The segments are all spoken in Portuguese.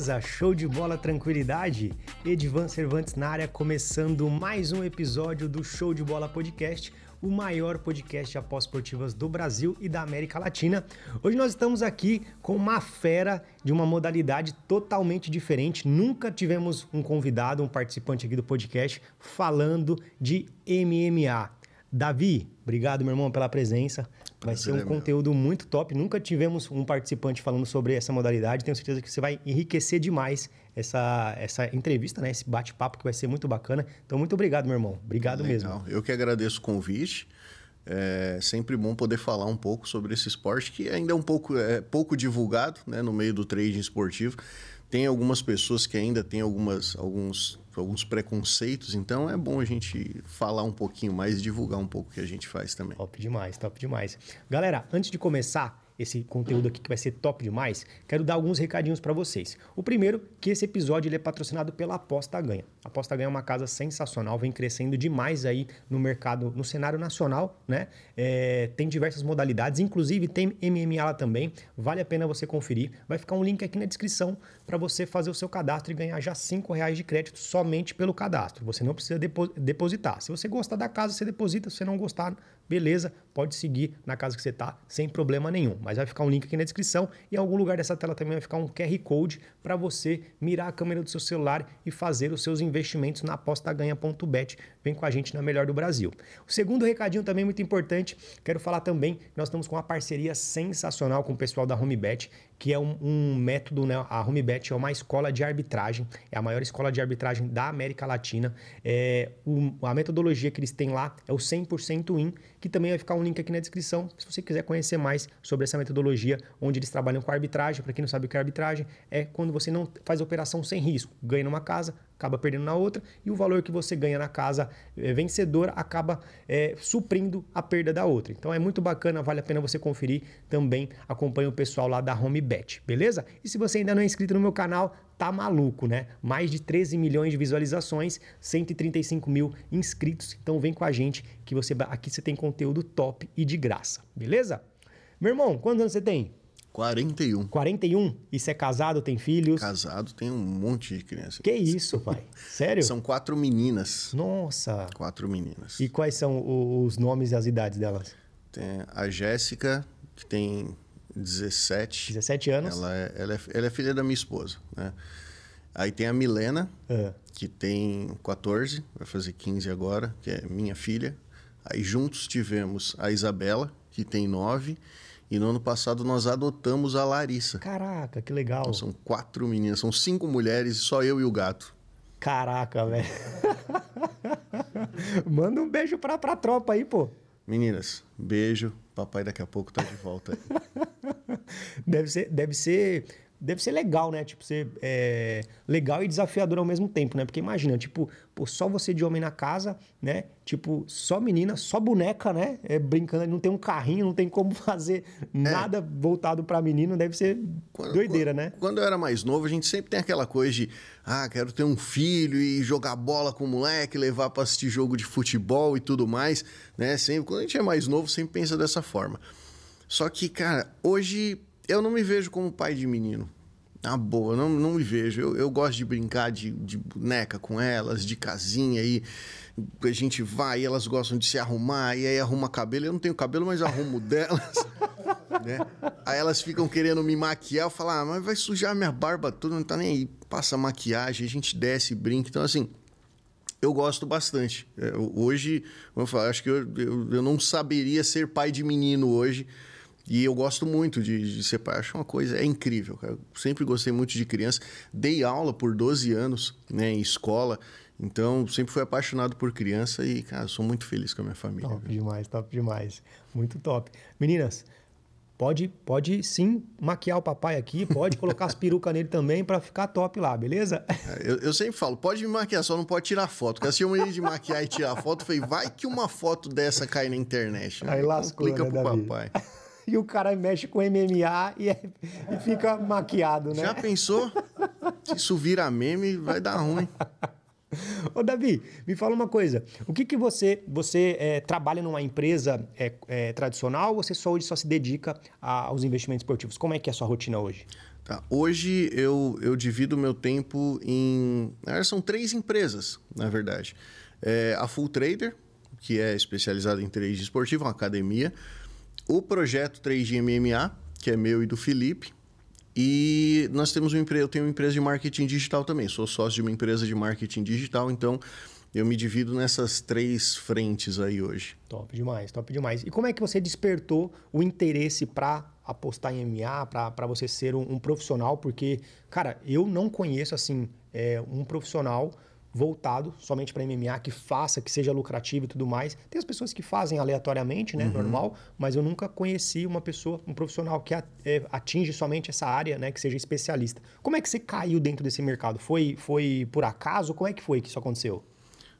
Beleza? Show de bola, tranquilidade? Edvan Cervantes na área, começando mais um episódio do Show de Bola Podcast, o maior podcast de esportivas do Brasil e da América Latina. Hoje nós estamos aqui com uma fera de uma modalidade totalmente diferente. Nunca tivemos um convidado, um participante aqui do podcast falando de MMA. Davi, obrigado, meu irmão, pela presença. Vai ser um é conteúdo muito top. Nunca tivemos um participante falando sobre essa modalidade. Tenho certeza que você vai enriquecer demais essa, essa entrevista, né? Esse bate-papo que vai ser muito bacana. Então, muito obrigado, meu irmão. Obrigado Legal. mesmo. Eu que agradeço o convite. É sempre bom poder falar um pouco sobre esse esporte que ainda é um pouco, é, pouco divulgado né, no meio do trading esportivo. Tem algumas pessoas que ainda têm algumas, alguns, alguns preconceitos, então é bom a gente falar um pouquinho mais e divulgar um pouco o que a gente faz também. Top demais, top demais. Galera, antes de começar esse conteúdo aqui que vai ser top demais, quero dar alguns recadinhos para vocês. O primeiro, que esse episódio ele é patrocinado pela Aposta Ganha. A Aposta Ganha é uma casa sensacional, vem crescendo demais aí no mercado, no cenário nacional, né? É, tem diversas modalidades, inclusive tem MMA lá também. Vale a pena você conferir. Vai ficar um link aqui na descrição para você fazer o seu cadastro e ganhar já cinco reais de crédito somente pelo cadastro. Você não precisa depo depositar. Se você gostar da casa, você deposita. Se você não gostar, beleza, pode seguir na casa que você tá sem problema nenhum. Mas vai ficar um link aqui na descrição e em algum lugar dessa tela também vai ficar um QR Code para você mirar a câmera do seu celular e fazer os seus investimentos na apostaganha.bet. Vem com a gente na melhor do Brasil. O segundo recadinho também muito importante, quero falar também que nós estamos com uma parceria sensacional com o pessoal da HomeBet, que é um, um método, né? A HomeBet é uma escola de arbitragem, é a maior escola de arbitragem da América Latina. É, o, a metodologia que eles têm lá é o 100% IN, que também vai ficar um link aqui na descrição, se você quiser conhecer mais sobre essa metodologia, onde eles trabalham com arbitragem. Para quem não sabe o que é arbitragem, é quando você não faz operação sem risco, ganha numa casa, acaba perdendo na outra, e o valor que você ganha na casa é, vencedora acaba é, suprindo a perda da outra. Então é muito bacana, vale a pena você conferir. Também acompanha o pessoal lá da HomeBet, beleza? E se você ainda não é inscrito no meu canal, tá maluco, né? Mais de 13 milhões de visualizações, 135 mil inscritos. Então vem com a gente que você aqui você tem conteúdo top e de graça, beleza? Meu irmão, quantos anos você tem? 41. 41? E você é casado, tem filhos? Casado, tem um monte de criança. Que isso, pai? Sério? São quatro meninas. Nossa. Quatro meninas. E quais são os nomes e as idades delas? Tem a Jéssica, que tem 17. 17 anos. Ela é, ela é, ela é filha da minha esposa, né? Aí tem a Milena, Ah. que tem 14, vai fazer 15 agora, que é minha filha. Aí juntos tivemos a Isabela, que tem 9. E no ano passado nós adotamos a Larissa. Caraca, que legal. Então, são quatro meninas, são cinco mulheres e só eu e o gato. Caraca, velho. Manda um beijo pra, pra tropa aí, pô. Meninas, beijo. Papai daqui a pouco tá de volta. Deve ser, deve ser, deve ser legal, né? Tipo, ser é, legal e desafiador ao mesmo tempo, né? Porque imagina, tipo, pô, só você de homem na casa, né? Tipo, só menina, só boneca, né? É, brincando, não tem um carrinho, não tem como fazer nada voltado pra menino, deve ser doideira, quando, né? Quando eu era mais novo, a gente sempre tem aquela coisa de, ah, quero ter um filho e jogar bola com o moleque, levar pra assistir jogo de futebol e tudo mais, né? Sempre, quando a gente é mais novo, sempre pensa dessa forma. Só que, cara, hoje eu não me vejo como pai de menino. Na boa, não, não me vejo. Eu, eu gosto de brincar de, de boneca com elas, de casinha aí. A gente vai e elas gostam de se arrumar, e aí arruma cabelo. Eu não tenho cabelo, mas arrumo delas. né? Aí elas ficam querendo me maquiar. Eu falo, ah, mas vai sujar minha barba toda, não tá nem aí. Passa maquiagem, a gente desce, brinca. Então, assim, eu gosto bastante. É, hoje, vamos falar, acho que eu, eu, eu, não saberia ser pai de menino hoje. E eu gosto muito de, de ser pai. Acho uma coisa, é incrível. Cara. Eu sempre gostei muito de criança. Dei aula por 12 anos né, em escola. Então, sempre fui apaixonado por criança e, cara, sou muito feliz com a minha família. Top viu? demais, top demais. Muito top. Meninas, pode, pode sim maquiar o papai aqui, pode colocar as perucas nele também para ficar top lá, beleza? Eu, eu, sempre falo, pode me maquiar, só não pode tirar foto. Porque assim eu me de maquiar e tirar foto, falei, vai que uma foto dessa cai na internet. Aí, Aí lascou, Complica né, pro Davi? papai. E o cara mexe com MMA e, é, e, fica maquiado, né? Já pensou? Se isso vira meme, vai dar ruim. Ô, Davi, me fala uma coisa. O que, que você você é, trabalha numa empresa é, é, tradicional ou você só hoje só se dedica a, aos investimentos esportivos? Como é que é a sua rotina hoje? Tá. Hoje eu, eu divido meu tempo em. São três empresas, na verdade. É a Full Trader, que é especializada em trade esportivo, uma academia. O projeto 3G MMA, que é meu e do Felipe, e nós temos uma empresa, eu tenho uma empresa de marketing digital também. Sou sócio de uma empresa de marketing digital, então eu me divido nessas três frentes aí hoje. Top demais, top demais. E como é que você despertou o interesse para apostar em MMA, para você ser um, um, profissional? Porque, cara, eu não conheço assim é, um profissional voltado somente para MMA, que faça, que seja lucrativo e tudo mais. Tem as pessoas que fazem aleatoriamente, né, uhum. normal, mas eu nunca conheci uma pessoa, um profissional que é, atinge somente essa área, né, que seja especialista. Como é que você caiu dentro desse mercado? Foi, foi por acaso? Como é que foi que isso aconteceu?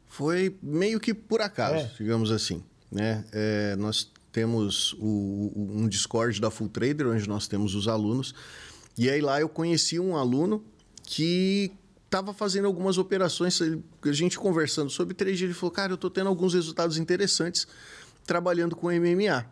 Foi meio que por acaso, é. digamos assim. Né? É, nós temos o, um Discord da Full Trader, onde nós temos os alunos. E aí lá eu conheci um aluno que estava fazendo algumas operações, a gente conversando sobre 3G, ele falou, cara, eu estou tendo alguns resultados interessantes trabalhando com MMA.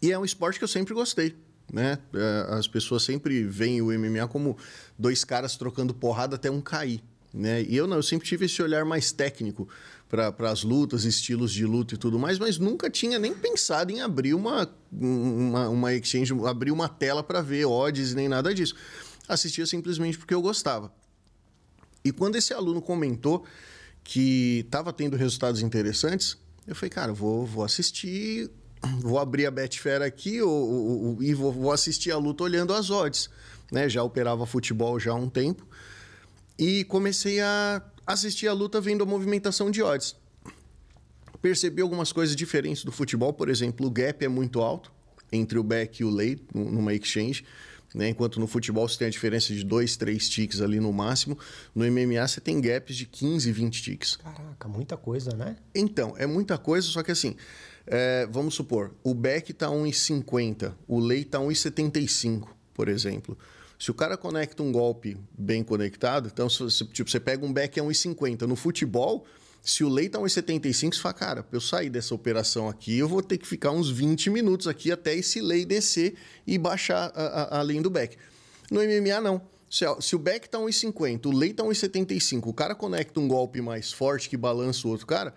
E é um esporte que eu sempre gostei. Né? É, as pessoas sempre veem o MMA como dois caras trocando porrada até um cair. Né? E eu não, eu sempre tive esse olhar mais técnico para as lutas, estilos de luta e tudo mais, mas nunca tinha nem pensado em abrir uma, uma, uma exchange, abrir uma tela para ver odds nem nada disso. Assistia simplesmente porque eu gostava. E quando esse aluno comentou que estava tendo resultados interessantes, eu falei, cara, vou, vou assistir, vou abrir a Betfair aqui ou, ou, ou, e vou, vou, assistir a luta olhando as odds. Né? Já operava futebol já há um tempo. E comecei a assistir a luta vendo a movimentação de odds. Percebi algumas coisas diferentes do futebol, por exemplo, o gap é muito alto entre o back e o lay numa exchange. Né? Enquanto no futebol você tem a diferença de dois, três ticks ali no máximo, no MMA você tem gaps de 15, 20 ticks. Caraca, muita coisa, né? Então, é muita coisa, só que assim, é, vamos supor, o back tá 1,50, o lay tá 1,75, por exemplo. Se o cara conecta um golpe bem conectado, então se, tipo, você pega um back a 1,50 no futebol, se o lei tá 1,75, você fala, cara, para eu sair dessa operação aqui, eu vou ter que ficar uns 20 minutos aqui até esse lei descer e baixar a, a, a linha do back. No MMA, não. Se, se o back tá 1,50, o lei tá 1,75, o cara conecta um golpe mais forte que balança o outro cara,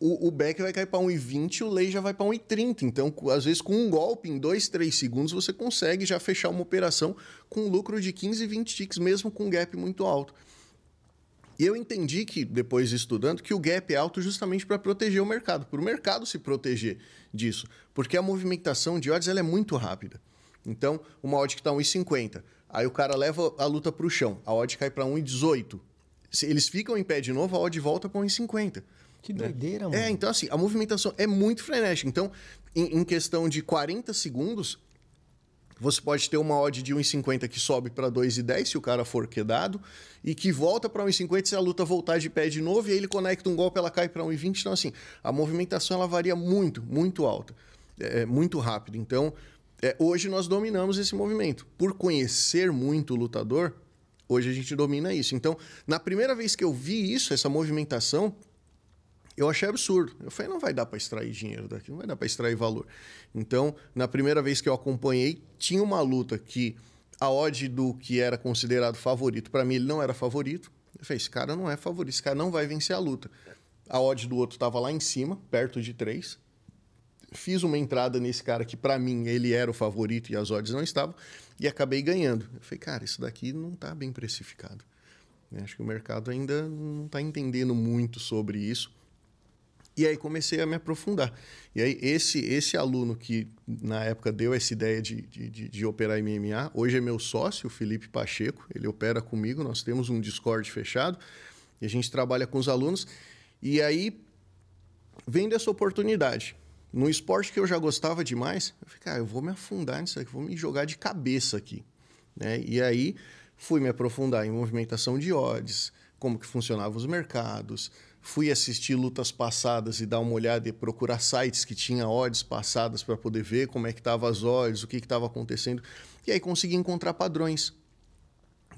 o, o back vai cair para 1,20 e o lei já vai para 1,30. Então, às vezes, com um golpe, em 2, 3 segundos, você consegue já fechar uma operação com lucro de 15, 20 ticks, mesmo com um gap muito alto. E eu entendi que, depois estudando, que o gap é alto justamente para proteger o mercado, para o mercado se proteger disso. Porque a movimentação de odds ela é muito rápida. Então, uma odd que está 1,50, aí o cara leva a luta para o chão, a odd cai para 1,18. Se eles ficam em pé de novo, a odd volta para 1,50. Que né? doideira, mano. É, então assim, a movimentação é muito frenética. Então, em, em questão de 40 segundos, você pode ter uma odd de 1,50 que sobe para 2,10 se o cara for quedado, e que volta para 1,50 se a luta voltar de pé de novo, e aí ele conecta um golpe, ela cai para 1,20. Então, assim, a movimentação ela varia muito, muito alta, é, é, muito rápido. Então, é, hoje nós dominamos esse movimento. Por conhecer muito o lutador, hoje a gente domina isso. Então, na primeira vez que eu vi isso, essa movimentação, eu achei absurdo. Eu falei, não vai dar para extrair dinheiro daqui, não vai dar para extrair valor. Então, na primeira vez que eu acompanhei, tinha uma luta que a odd do que era considerado favorito, para mim ele não era favorito. Eu falei, esse cara não é favorito, esse cara não vai vencer a luta. A odd do outro estava lá em cima, perto de 3. Fiz uma entrada nesse cara que, para mim, ele era o favorito e as odds não estavam, e acabei ganhando. Eu falei, cara, isso daqui não está bem precificado. Acho que o mercado ainda não está entendendo muito sobre isso. E aí comecei a me aprofundar. E aí esse, esse aluno que na época deu essa ideia de, de, de, operar MMA, hoje é meu sócio, o Felipe Pacheco, ele opera comigo, nós temos um Discord fechado e a gente trabalha com os alunos. E aí, vendo essa oportunidade, no esporte que eu já gostava demais, eu falei, cara, eu vou me afundar nisso aqui, vou me jogar de cabeça aqui. Né? E aí fui me aprofundar em movimentação de odds, como que funcionavam os mercados, fui assistir lutas passadas e dar uma olhada e procurar sites que tinham odds passadas para poder ver como é que estavam as odds, o que estava acontecendo. E aí consegui encontrar padrões.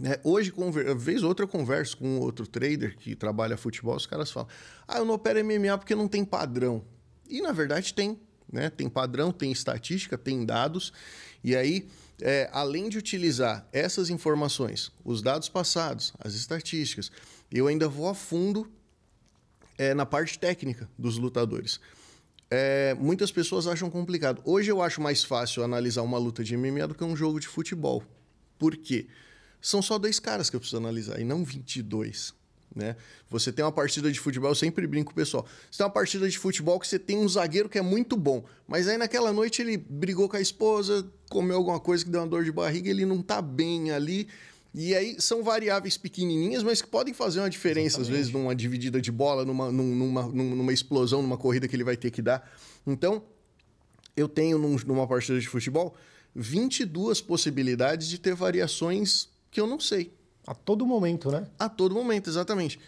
Né? Hoje, vez ou outra, eu converso com outro trader que trabalha futebol, os caras falam: ah, eu não opero MMA porque não tem padrão. E na verdade tem. Né? Tem padrão, tem estatística, tem dados. E aí, é, além de utilizar essas informações, os dados passados, as estatísticas, eu ainda vou a fundo é, na parte técnica dos lutadores. É, muitas pessoas acham complicado. Hoje eu acho mais fácil analisar uma luta de MMA do que um jogo de futebol. Por quê? São só dois caras que eu preciso analisar e não 22. Né? Você tem uma partida de futebol, eu sempre brinco com o pessoal. Você tem uma partida de futebol que você tem um zagueiro que é muito bom, mas aí naquela noite ele brigou com a esposa, comeu alguma coisa que deu uma dor de barriga, ele não tá bem ali. E aí são variáveis pequenininhas, mas que podem fazer uma diferença, Exatamente. às vezes, numa dividida de bola, numa, numa, numa explosão, numa corrida que ele vai ter que dar. Então, eu tenho num, numa partida de futebol 22 possibilidades de ter variações que eu não sei. A todo momento, né? A todo momento, exatamente.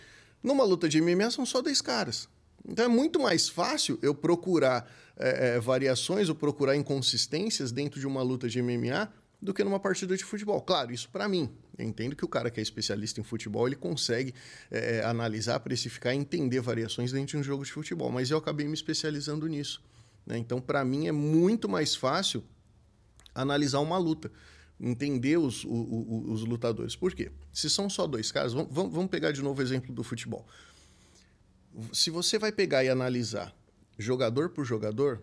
Numa luta de MMA são só 10 caras. Então é muito mais fácil eu procurar é, é, variações ou procurar inconsistências dentro de uma luta de MMA do que numa partida de futebol. Claro, isso para mim. Eu entendo que o cara que é especialista em futebol ele consegue é, analisar, precificar e entender variações dentro de um jogo de futebol, mas eu acabei me especializando nisso. Né? Então, para mim, é muito mais fácil analisar uma luta, entender os, o, o, os lutadores. Por quê? Se são só dois caras, vamos, vamos pegar de novo o exemplo do futebol. Se você vai pegar e analisar jogador por jogador,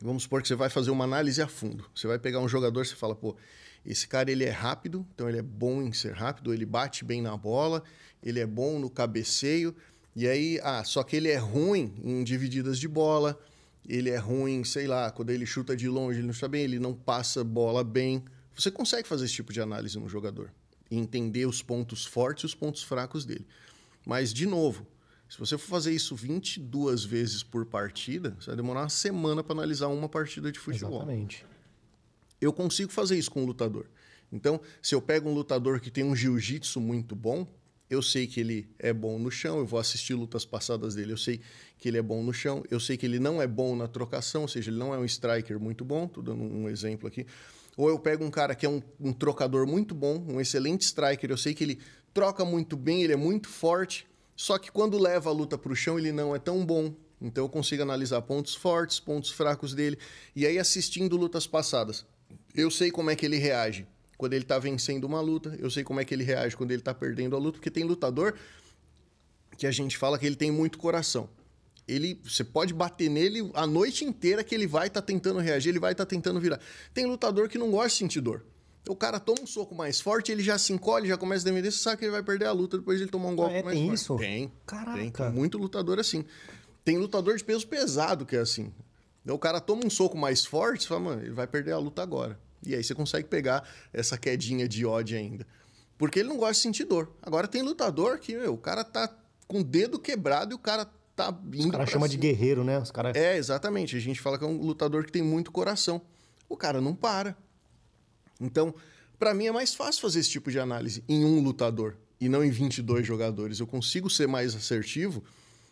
vamos supor que você vai fazer uma análise a fundo. Você vai pegar um jogador, você fala, pô, esse cara ele é rápido, então ele é bom em ser rápido, ele bate bem na bola, ele é bom no cabeceio, e aí, ah, só que ele é ruim em divididas de bola, ele é ruim, sei lá, quando ele chuta de longe, ele não está bem, ele não passa bola bem. Você consegue fazer esse tipo de análise no jogador e entender os pontos fortes e os pontos fracos dele. Mas, de novo, se você for fazer isso 22 vezes por partida, você vai demorar uma semana para analisar uma partida de futebol. Exatamente. Eu consigo fazer isso com um lutador. Então, se eu pego um lutador que tem um jiu-jitsu muito bom, eu sei que ele é bom no chão, eu vou assistir lutas passadas dele, eu sei que ele é bom no chão, eu sei que ele não é bom na trocação, ou seja, ele não é um striker muito bom, estou dando um exemplo aqui. Ou eu pego um cara que é um, um trocador muito bom, um excelente striker, eu sei que ele troca muito bem, ele é muito forte, só que quando leva a luta para o chão ele não é tão bom. Então eu consigo analisar pontos fortes, pontos fracos dele, e aí assistindo lutas passadas, eu sei como é que ele reage quando ele está vencendo uma luta, eu sei como é que ele reage quando ele está perdendo a luta, porque tem lutador que a gente fala que ele tem muito coração ele você pode bater nele a noite inteira que ele vai estar tá tentando reagir, ele vai estar tá tentando virar. Tem lutador que não gosta de sentir dor. O cara toma um soco mais forte, ele já se encolhe, já começa a defender, você sabe que ele vai perder a luta depois de ele tomar um golpe ah, é, mais tem forte. Isso? Tem. Caraca. Tem, tem muito lutador assim. Tem lutador de peso pesado que é assim. O cara toma um soco mais forte, você fala, mano, ele vai perder a luta agora. E aí você consegue pegar essa quedinha de ódio ainda. Porque ele não gosta de sentir dor. Agora tem lutador que, meu, o cara tá com o dedo quebrado e o cara tá indo. Os caras chamam de guerreiro, né? Os cara... É, exatamente. A gente fala que é um lutador que tem muito coração. O cara não para. Então, para mim é mais fácil fazer esse tipo de análise em um lutador e não em 22 jogadores. Eu consigo ser mais assertivo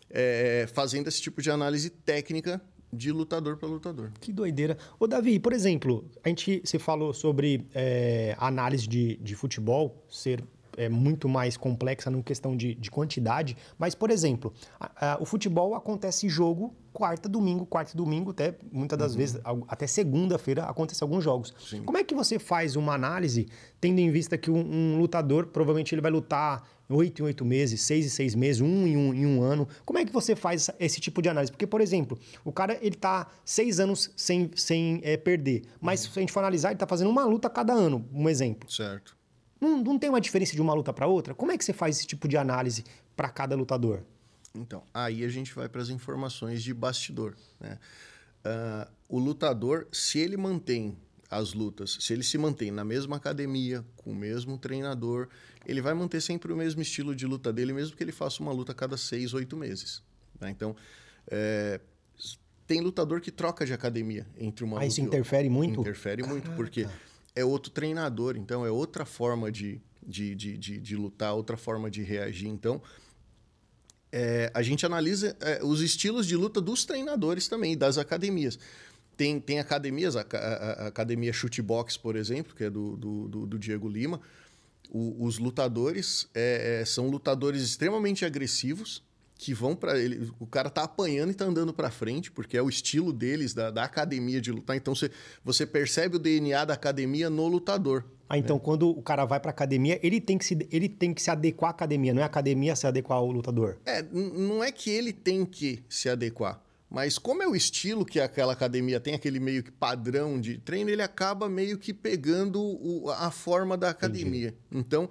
é, fazendo esse tipo de análise técnica de lutador para lutador. Que doideira. Ô, Davi, por exemplo, a gente se falou sobre é, análise de, de futebol ser é muito mais complexa no questão de, de quantidade, mas, por exemplo, a, a, o futebol acontece jogo quarta, domingo, quarta e domingo, até muitas das uhum. vezes, até segunda-feira acontecem alguns jogos. Sim. Como é que você faz uma análise, tendo em vista que um, um lutador, provavelmente ele vai lutar oito em oito meses, seis em seis meses, um em um, em um ano. Como é que você faz esse tipo de análise? Porque, por exemplo, o cara ele tá seis anos sem, sem é, perder, mas uhum. se a gente for analisar, ele tá fazendo uma luta a cada ano, um exemplo. Certo. Não, não tem uma diferença de uma luta para outra? Como é que você faz esse tipo de análise para cada lutador? Então, aí a gente vai para as informações de bastidor. Né? Uh, o lutador, se ele mantém as lutas, se ele se mantém na mesma academia, com o mesmo treinador, ele vai manter sempre o mesmo estilo de luta dele, mesmo que ele faça uma luta a cada seis, oito meses. Né? Então, é, tem lutador que troca de academia entre uma ah, isso interfere muito? Interfere Caraca. muito, porque é outro treinador, então é outra forma de, de, de, de, de lutar, outra forma de reagir. Então, é, a gente analisa é, os estilos de luta dos treinadores também, das academias. Tem, tem academias, a, a, a Academia Chutebox, por exemplo, que é do, do, do, do Diego Lima. O, os lutadores é, é, são lutadores extremamente agressivos que vão para ele. O cara tá apanhando e tá andando para frente, porque é o estilo deles, da, da academia de lutar. Então você, você percebe o DNA da academia no lutador. Ah, então né? quando o cara vai pra academia, ele tem, que se, ele tem que se adequar à academia, não é a academia se adequar ao lutador? É, não é que ele tem que se adequar. Mas como é o estilo que aquela academia tem, aquele meio que padrão de treino, ele acaba meio que pegando o, a forma da academia. Entendi. Então,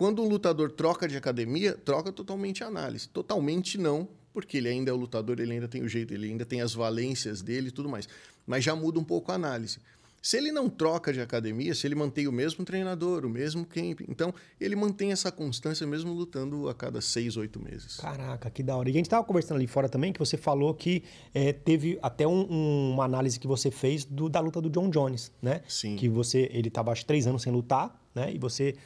quando um lutador troca de academia, troca totalmente a análise. Totalmente não, porque ele ainda é o lutador, ele ainda tem o jeito, ele ainda tem as valências dele e tudo mais. Mas já muda um pouco a análise. Se ele não troca de academia, se ele mantém o mesmo treinador, o mesmo camp, então ele mantém essa constância mesmo lutando a cada seis, oito meses. Caraca, que da hora. E a gente estava conversando ali fora também que você falou que é, teve até um, um, uma análise que você fez do, da luta do John Jones, né? Sim. Que você, ele estava acho três anos sem lutar, né? E você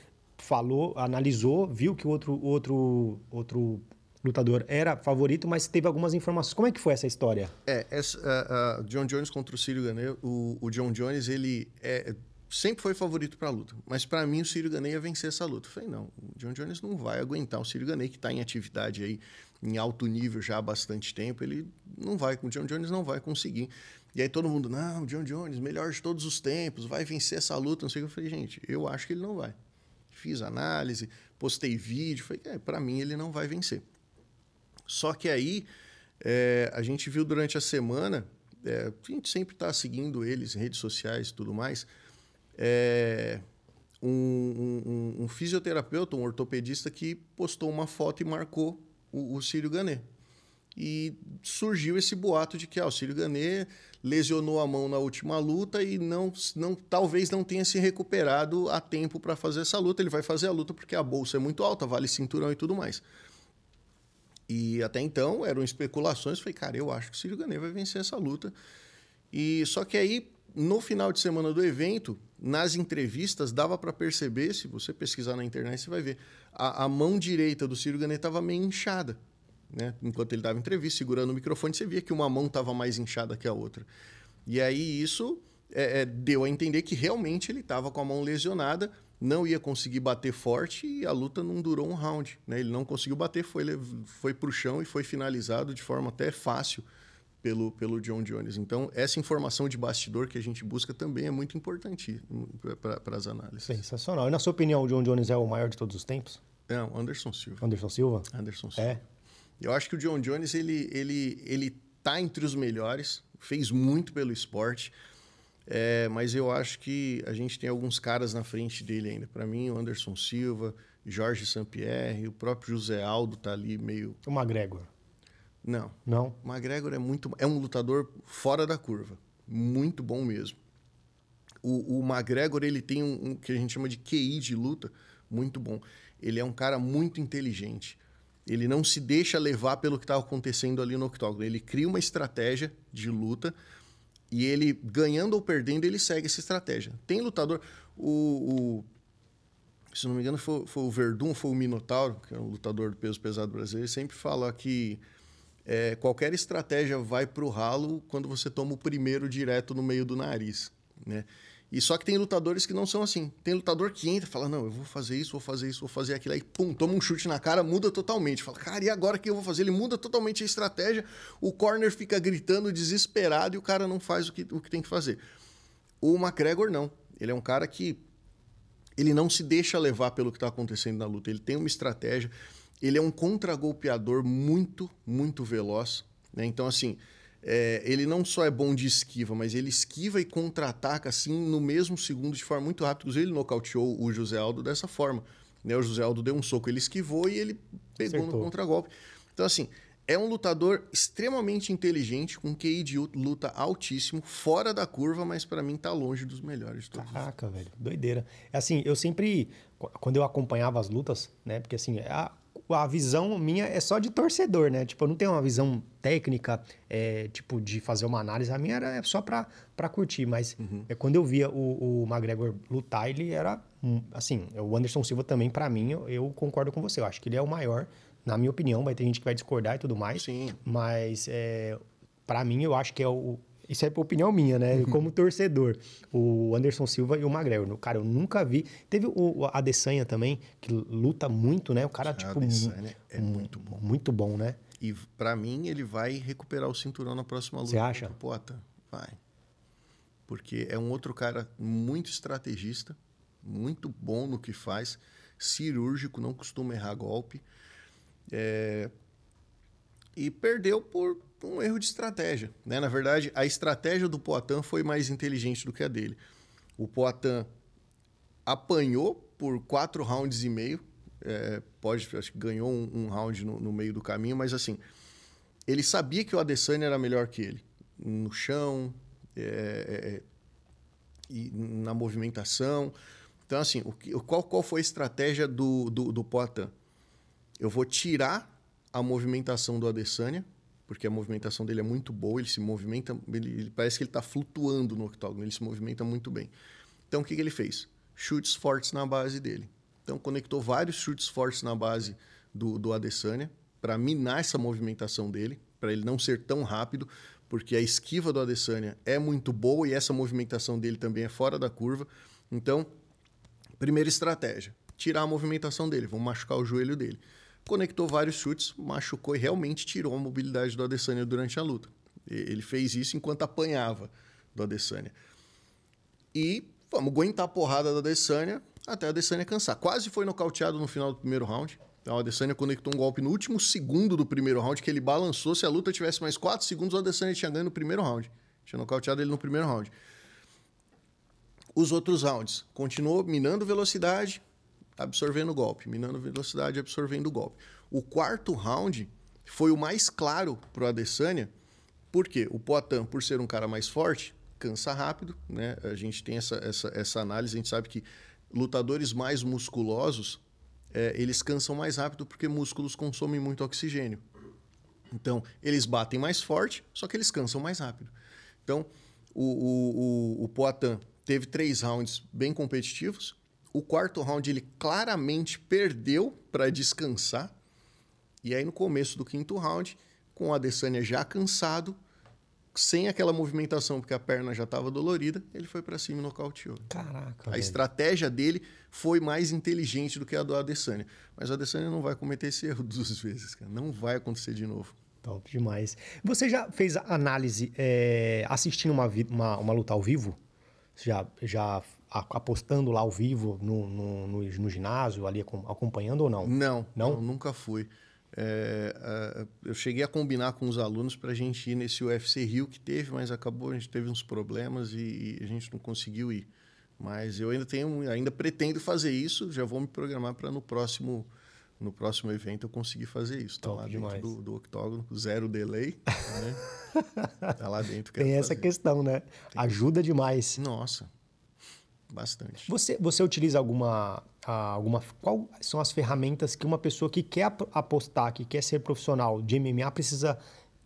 falou, analisou, viu que o outro, outro, outro lutador era favorito, mas teve algumas informações. Como é que foi essa história? É, essa, uh, uh, John Jones contra o Círio Ganei, o, o, John Jones, ele é, sempre foi favorito para a luta, mas para mim o Círio Ganei ia vencer essa luta. Eu falei, não, o John Jones não vai aguentar o Círio Ganei, que está em atividade aí, em alto nível já há bastante tempo, ele não vai, o John Jones não vai conseguir. E aí todo mundo, não, o John Jones, melhor de todos os tempos, vai vencer essa luta, não sei o que. Eu falei, gente, eu acho que ele não vai. Fiz análise, postei vídeo, falei, é, para mim ele não vai vencer. Só que aí é, a gente viu durante a semana, é, a gente sempre está seguindo eles em redes sociais e tudo mais, é, um, um, um, fisioterapeuta, um ortopedista que postou uma foto e marcou o, o Círio Gané. E surgiu esse boato de que ah, o Círio Gané lesionou a mão na última luta e não, não talvez não tenha se recuperado a tempo para fazer essa luta. Ele vai fazer a luta porque a bolsa é muito alta, vale cinturão e tudo mais. E até então eram especulações. Falei, cara, eu acho que o Círio Ganê vai vencer essa luta. E só que aí, no final de semana do evento, nas entrevistas, dava para perceber, se você pesquisar na internet, você vai ver, a, a mão direita do Círio Ganê estava meio inchada. Né? Enquanto ele dava entrevista, segurando o microfone, você via que uma mão estava mais inchada que a outra. E aí isso é, é, deu a entender que realmente ele estava com a mão lesionada não ia conseguir bater forte e a luta não durou um round. Né? Ele não conseguiu bater, foi, foi para o chão e foi finalizado de forma até fácil pelo, pelo John Jones. Então, essa informação de bastidor que a gente busca também é muito importante para as análises. Sensacional. E na sua opinião, o John Jones é o maior de todos os tempos? Não, Anderson Silva. Anderson Silva? Anderson Silva. É. Eu acho que o John Jones, ele, ele, ele tá entre os melhores, fez muito pelo esporte. É, mas eu acho que a gente tem alguns caras na frente dele ainda. Para mim, o Anderson Silva, Jorge Sampierre, o próprio José Aldo tá ali meio. O McGregor. Não. Não. O McGregor é muito. É um lutador fora da curva. Muito bom mesmo. O, o McGregor ele tem um, um que a gente chama de QI de luta muito bom. Ele é um cara muito inteligente. Ele não se deixa levar pelo que está acontecendo ali no octógono. Ele cria uma estratégia de luta e ele, ganhando ou perdendo, ele segue essa estratégia. Tem lutador. O, o se não me engano, foi, foi, o Verdun, foi o Minotauro, que é um lutador do peso pesado brasileiro, sempre fala que é, qualquer estratégia vai para o ralo quando você toma o primeiro direto no meio do nariz. Né? E só que tem lutadores que não são assim. Tem lutador que entra e fala: Não, eu vou fazer isso, vou fazer isso, vou fazer aquilo. Aí, pum, toma um chute na cara, muda totalmente. Fala, cara, e agora que eu vou fazer? Ele muda totalmente a estratégia. O corner fica gritando, desesperado, e o cara não faz o que, o que tem que fazer. O McGregor, não. Ele é um cara que. Ele não se deixa levar pelo que está acontecendo na luta. Ele tem uma estratégia. Ele é um contragolpeador muito, muito veloz. Né? Então, assim é, ele não só é bom de esquiva, mas ele esquiva e contra-ataca assim no mesmo segundo de forma muito rápida. Inclusive, ele nocauteou o José Aldo dessa forma. Né? O José Aldo deu um soco, ele esquivou e ele pegou Acertou. no contragolpe. Então, assim, é um lutador extremamente inteligente, com QI de luta altíssimo, fora da curva, mas para mim tá longe dos melhores de todos. Caraca, velho, doideira. É assim, eu sempre, quando eu acompanhava as lutas, né, porque assim, a, a visão minha é só de torcedor, né? Tipo, eu não tenho uma visão técnica, é, tipo, de fazer uma análise. A minha era só pra, pra curtir. Mas uhum. é, quando eu via o, o McGregor lutar, ele era, assim, o Anderson Silva também, para mim, eu, eu, concordo com você. Eu acho que ele é o maior, na minha opinião. Vai ter gente que vai discordar e tudo mais. Sim. Mas, é, para mim, eu acho que é o, isso é opinião minha, né? Uhum. Como torcedor. O Anderson Silva e o McGregor. Cara, eu nunca vi. Teve o Adesanya também, que luta muito, né? O cara, a tipo. Adesanya é muito bom. Muito bom, né? E para mim, ele vai recuperar o cinturão na próxima luta. Você acha? Pota, vai. Porque é um outro cara muito estrategista, muito bom no que faz, cirúrgico, não costuma errar golpe. É... E perdeu por um erro de estratégia. Né? Na verdade, a estratégia do Poitin foi mais inteligente do que a dele. O Poitin apanhou por quatro rounds e meio. É, pode, acho que ganhou um, um round no, no, meio do caminho, mas assim, ele sabia que o Adesanya era melhor que ele. No chão, é, é, e na movimentação. Então, assim, o, qual, qual foi a estratégia do, do, do Poitin? Eu vou tirar a movimentação do Adesanya, porque a movimentação dele é muito boa, ele se movimenta, ele, ele parece que ele está flutuando no octógono, ele se movimenta muito bem. Então o que, que ele fez? Chutes fortes na base dele. Então conectou vários chutes fortes na base do, do Adesanya para minar essa movimentação dele, para ele não ser tão rápido, porque a esquiva do Adesanya é muito boa e essa movimentação dele também é fora da curva. Então, primeira estratégia, tirar a movimentação dele, vamos machucar o joelho dele conectou vários chutes, machucou e realmente tirou a mobilidade do Adesanya durante a luta. Ele fez isso enquanto apanhava do Adesanya. E vamos aguentar a porrada do Adesanya até o Adesanya cansar. Quase foi nocauteado no final do primeiro round. Então, o Adesanya conectou um golpe no último segundo do primeiro round, que ele balançou. Se a luta tivesse mais 4 segundos, o Adesanya tinha ganho no primeiro round. Tinha nocauteado ele no primeiro round. Os outros rounds, continuou minando velocidade, absorvendo o golpe, minando velocidade, absorvendo o golpe. O quarto round foi o mais claro para o Adesanya, porque o Poitin, por ser um cara mais forte, cansa rápido, né? A gente tem essa, essa, essa análise, a gente sabe que lutadores mais musculosos, é, eles cansam mais rápido porque músculos consomem muito oxigênio. Então, eles batem mais forte, só que eles cansam mais rápido. Então, o, o, o, o Poitin teve três rounds bem competitivos, o quarto round ele claramente perdeu para descansar. E aí no começo do quinto round, com o Adesanya já cansado, sem aquela movimentação, porque a perna já estava dolorida, ele foi para cima e nocauteou. Caraca. A velho. estratégia dele foi mais inteligente do que a do Adesanya. Mas o Adesanya não vai cometer esse erro duas vezes, cara. Não vai acontecer de novo. Top demais. Você já fez análise é, assistindo uma, uma, uma luta ao vivo? Já, já apostando lá ao vivo no, no, no, no ginásio, ali acompanhando ou não? Não, não? nunca fui. É, é, eu cheguei a combinar com os alunos para a gente ir nesse UFC Rio que teve, mas acabou, a gente teve uns problemas e, e, a gente não conseguiu ir. Mas eu ainda tenho, ainda pretendo fazer isso, já vou me programar para no próximo no próximo evento eu conseguir fazer isso. Tá lá demais. dentro do, do octógono, zero delay. Né? tá lá dentro. Tem essa fazer. questão, né? Tem Ajuda demais. Nossa, Bastante. Você, você utiliza alguma, alguma. Quais são as ferramentas que uma pessoa que quer apostar, que quer ser profissional de MMA precisa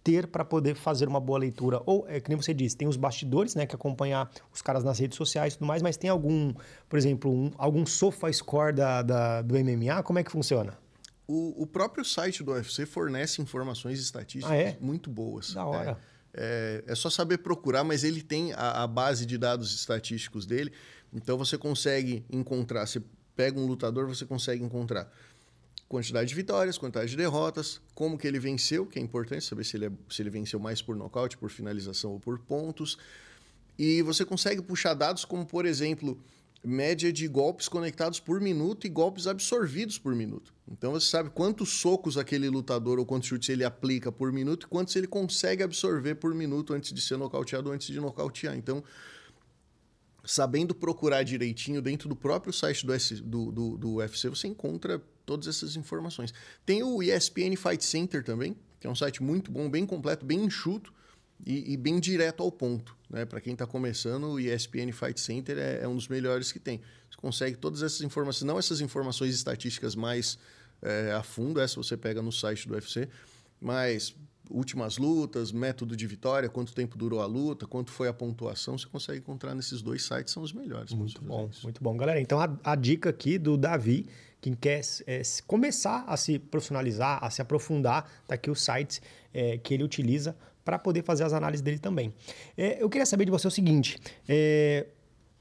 ter para poder fazer uma boa leitura? Ou, é que nem você disse, tem os bastidores, né, que acompanhar os caras nas redes sociais e tudo mais, mas tem algum, por exemplo, um, algum sofa score da, da, do MMA? Como é que funciona? O, o próprio site do UFC fornece informações estatísticas ah, é? muito boas. Da hora. É. É, é, só saber procurar, mas ele tem a, a, base de dados estatísticos dele. Então você consegue encontrar, você pega um lutador, você consegue encontrar quantidade de vitórias, quantidade de derrotas, como que ele venceu, que é importante saber se ele, é, se ele venceu mais por nocaute, por finalização ou por pontos. E você consegue puxar dados como, por exemplo, média de golpes conectados por minuto e golpes absorvidos por minuto. Então você sabe quantos socos aquele lutador ou quantos chutes ele aplica por minuto e quantos ele consegue absorver por minuto antes de ser nocauteado ou antes de nocautear. Então sabendo procurar direitinho dentro do próprio site do, S, do, do, do, UFC, você encontra todas essas informações. Tem o ESPN Fight Center também, que é um site muito bom, bem completo, bem enxuto e, e bem direto ao ponto. Né? Para quem está começando, o ESPN Fight Center é, é, um dos melhores que tem. Você consegue todas essas informações, não essas informações estatísticas mais é, a fundo, essa você pega no site do UFC, mas últimas lutas, método de vitória, quanto tempo durou a luta, quanto foi a pontuação, você consegue encontrar nesses dois sites, são os melhores. Muito bom, isso. muito bom. Galera, então a, a, dica aqui do Davi, quem quer é, começar a se profissionalizar, a se aprofundar, tá aqui os sites é, que ele utiliza para poder fazer as análises dele também. É, eu queria saber de você o seguinte: é,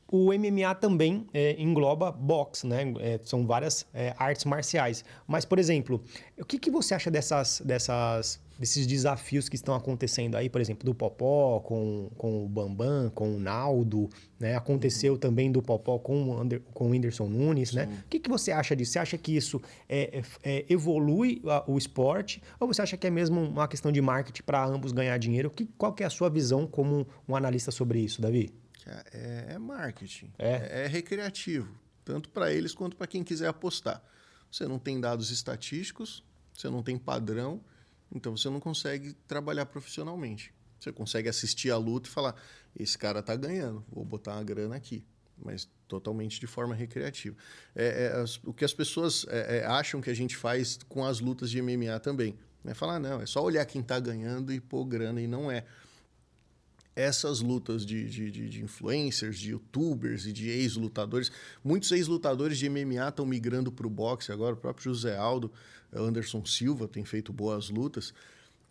o MMA também é, engloba boxe, né? É, são várias é, artes marciais. Mas, por exemplo, o que, que você acha dessas, dessas, desses desafios que estão acontecendo aí, por exemplo, do Popó com, com o Bambam, com o Naldo, né? Aconteceu uhum. também do Popó com o, Ander, com o Whindersson Nunes, né? Sim. né? O que, que você acha disso? Você acha que isso é, é, é evolui o esporte? Ou você acha que é mesmo uma questão de marketing para ambos ganhar dinheiro? Que, qual que é a sua visão como um analista sobre isso, Davi? É, é marketing. É, é, é recreativo, tanto para eles quanto para quem quiser apostar. Você não tem dados estatísticos, você não tem padrão, então você não consegue trabalhar profissionalmente. Você consegue assistir a luta e falar: esse cara tá ganhando, vou botar uma grana aqui. Mas totalmente de forma recreativa. É, é as, o que as pessoas é, é acham que a gente faz com as lutas de MMA também. É falar, não, é só olhar quem está ganhando e pôr grana, e não é essas lutas de, de, de, de influencers, de youtubers e de ex-lutadores. Muitos ex-lutadores de MMA estão migrando para o boxe agora. O próprio José Aldo, Anderson Silva tem feito boas lutas.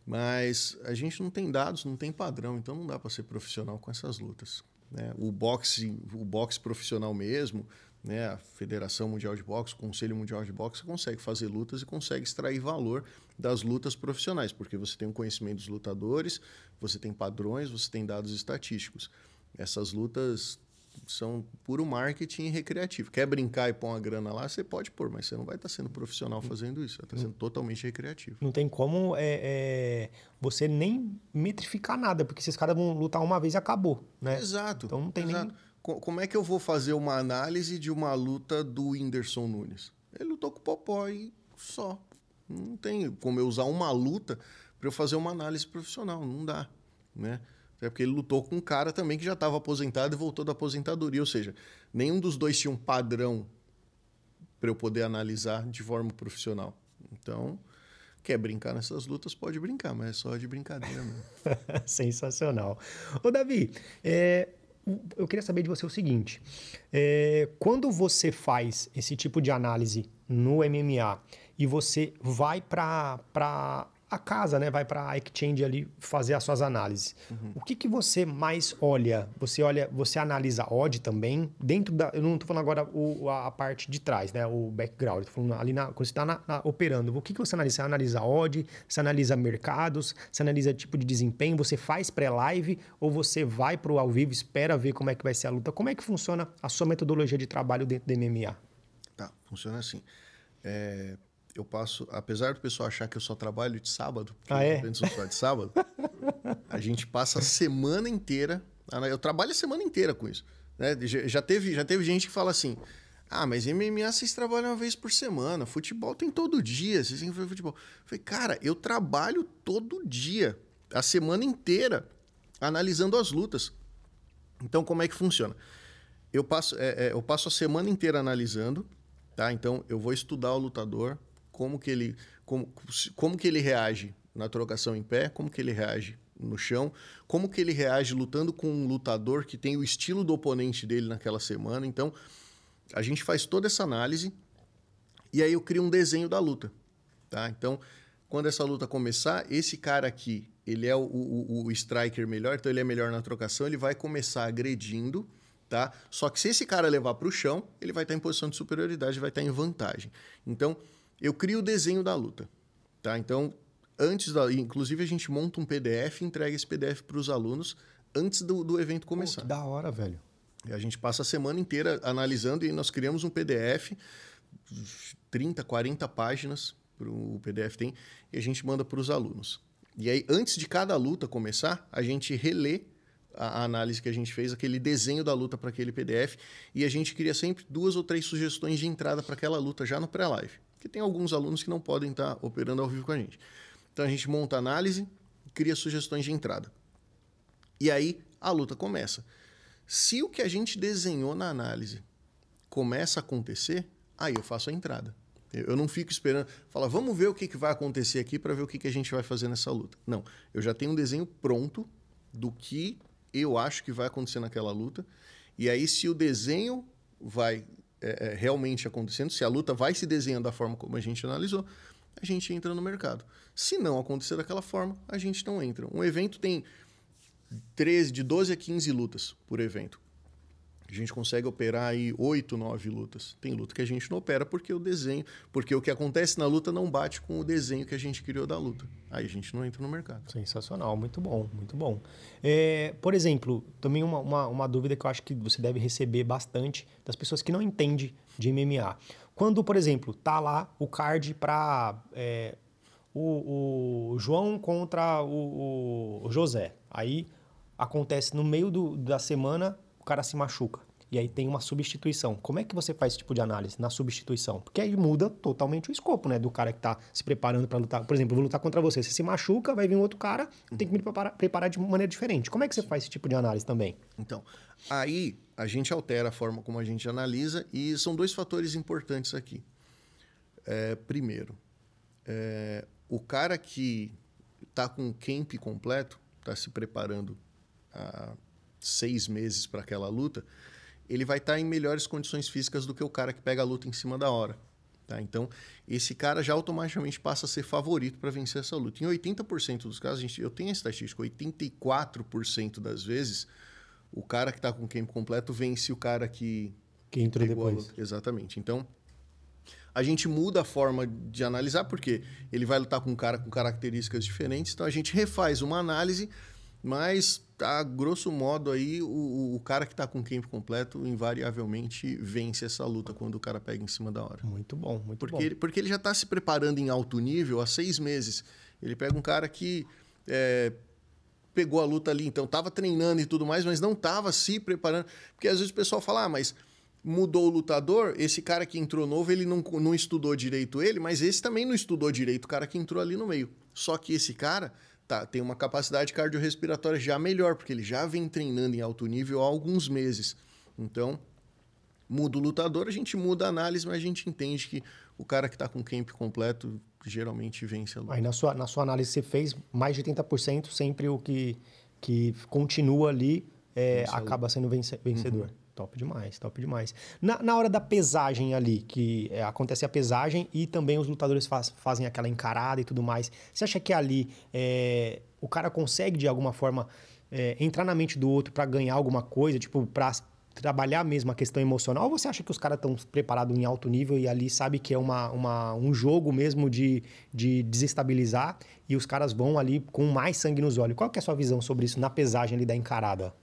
Mas a gente não tem dados, não tem padrão, então não dá para ser profissional com essas lutas. Né? O boxe, o boxe profissional mesmo, né? a Federação Mundial de Boxe, o Conselho Mundial de Boxe consegue fazer lutas e consegue extrair valor das lutas profissionais, porque você tem um conhecimento dos lutadores, você tem padrões, você tem dados estatísticos. Essas lutas são puro marketing recreativo. Quer brincar e pôr uma grana lá, você pode pôr, mas você não vai estar sendo profissional fazendo isso. Você está sendo totalmente recreativo. Não tem como é, é, você nem metrificar nada, porque esses caras vão lutar uma vez e acabou, né? Exato. Então não tem exato. nem... Como é que eu vou fazer uma análise de uma luta do Whindersson Nunes? Ele lutou com o Popó e só. Não tem como eu usar uma luta para eu fazer uma análise profissional, não dá, né? Até porque ele lutou com um cara também que já estava aposentado e voltou da aposentadoria, ou seja, nenhum dos dois tinha um padrão para eu poder analisar de forma profissional. Então, quer brincar nessas lutas, pode brincar, mas é só de brincadeira mesmo. Sensacional. Ô, Davi, é, eu queria saber de você o seguinte: é, quando você faz esse tipo de análise no MMA e você vai para a casa, né? Vai para a Exchange ali fazer as suas análises. Uhum. O que, que você mais olha? Você olha, você analisa odd também dentro da. Eu não estou falando agora o, a, parte de trás, né? O background. Estou falando ali na, quando você está operando. O que, que você analisa? Você analisa odd? Você analisa mercados? Você analisa tipo de desempenho? Você faz pré-live ou você vai para o ao vivo, espera ver como é que vai ser a luta? Como é que funciona a sua metodologia de trabalho dentro do MMA? Tá, funciona assim. É, eu passo, apesar do pessoal achar que eu só trabalho de sábado, porque ah, é? eu só de sábado, a gente passa a semana inteira. Eu trabalho a semana inteira com isso. Né? Já, teve, já teve gente que fala assim: ah, mas MMA vocês trabalham uma vez por semana, futebol tem todo dia, vocês têm que fazer futebol. Eu falei, cara, eu trabalho todo dia, a semana inteira, analisando as lutas. Então, como é que funciona? Eu passo, é, é, eu passo a semana inteira analisando, tá? Então, eu vou estudar o lutador, como que ele, como, como que ele reage na trocação em pé, como que ele reage no chão, como que ele reage lutando com um lutador que tem o estilo do oponente dele naquela semana. Então, a gente faz toda essa análise e aí eu crio um desenho da luta, tá? Então, quando essa luta começar, esse cara aqui, ele é o, o, o striker melhor, então ele é melhor na trocação, ele vai começar agredindo, tá? Só que se esse cara levar para o chão, ele vai estar em posição de superioridade, vai estar em vantagem. Então, eu crio o desenho da luta, tá? Então, antes da, inclusive a gente monta um PDF e entrega esse PDF para os alunos antes do, do evento começar. Pô, que da hora, velho. E a gente passa a semana inteira analisando e nós criamos um PDF 30, 40 páginas o PDF tem e a gente manda para os alunos. E aí, antes de cada luta começar, a gente relê a, análise que a gente fez, aquele desenho da luta para aquele PDF, e a gente cria sempre duas ou três sugestões de entrada para aquela luta já no pré-live porque tem alguns alunos que não podem estar operando ao vivo com a gente. Então a gente monta a análise, cria sugestões de entrada. E aí a luta começa. Se o que a gente desenhou na análise começa a acontecer, aí eu faço a entrada. Eu não fico esperando, fala, vamos ver o que, vai acontecer aqui para ver o que a gente vai fazer nessa luta. Não, eu já tenho um desenho pronto do que eu acho que vai acontecer naquela luta. E aí, se o desenho vai é, é, realmente acontecendo, se a luta vai se desenhando da forma como a gente analisou, a gente entra no mercado. Se não acontecer daquela forma, a gente não entra. Um evento tem 13, de 12 a 15 lutas por evento. A gente consegue operar aí 8, 9 lutas. Tem luta que a gente não opera porque o desenho, porque o que acontece na luta não bate com o desenho que a gente criou da luta. Aí a gente não entra no mercado. Sensacional, muito bom, muito bom. É, por exemplo, também uma, uma, uma, dúvida que eu acho que você deve receber bastante das pessoas que não entendem de MMA. Quando, por exemplo, tá lá o card para é, o, o, João contra o, o José. Aí acontece no meio do, da semana cara se machuca. E aí tem uma substituição. Como é que você faz esse tipo de análise na substituição? Porque aí muda totalmente o escopo, né? Do cara que está se preparando para lutar. Por exemplo, eu vou lutar contra você. Você se machuca, vai vir um outro cara, tem que me preparar, preparar de maneira diferente. Como é que você faz esse tipo de análise também? Então, aí a gente altera a forma como a gente analisa e são dois fatores importantes aqui. É, primeiro, é, o cara que está com o camp completo, está se preparando a seis meses para aquela luta, ele vai estar tá em melhores condições físicas do que o cara que pega a luta em cima da hora. Tá? Então, esse cara já automaticamente passa a ser favorito para vencer essa luta. Em 80% dos casos, gente, eu tenho a estatística, 84% das vezes, o cara que está com o campo completo vence o cara que, que entrou depois. Exatamente. Então, a gente muda a forma de analisar, porque ele vai lutar com um cara com características diferentes, então a gente refaz uma análise mas, a grosso modo, aí, o, o cara que está com o camp completo invariavelmente vence essa luta quando o cara pega em cima da hora. Muito bom, muito porque bom. Ele, porque ele já está se preparando em alto nível há seis meses. Ele pega um cara que é, pegou a luta ali, então estava treinando e tudo mais, mas não estava se preparando. Porque às vezes o pessoal fala, ah, mas mudou o lutador, esse cara que entrou novo, ele não, não estudou direito ele, mas esse também não estudou direito o cara que entrou ali no meio. Só que esse cara tá, tem uma capacidade cardiorrespiratória já melhor, porque ele já vem treinando em alto nível há alguns meses. Então, muda o lutador, a gente muda a análise, mas a gente entende que o cara que está com camp completo geralmente vence a luta. Aí na sua, na sua análise você fez mais de 80%, sempre o que, que continua ali é, acaba sendo vencedor. Uhum. Top demais, top demais. Na, na hora da pesagem ali, que é, acontece a pesagem e também os lutadores faz, fazem aquela encarada e tudo mais, você acha que ali é, o cara consegue de alguma forma é, entrar na mente do outro para ganhar alguma coisa, tipo, para trabalhar mesmo a questão emocional? Ou você acha que os caras estão preparados em alto nível e ali sabe que é uma, uma, um jogo mesmo de, de desestabilizar e os caras vão ali com mais sangue nos olhos? Qual que é a sua visão sobre isso na pesagem ali da encarada?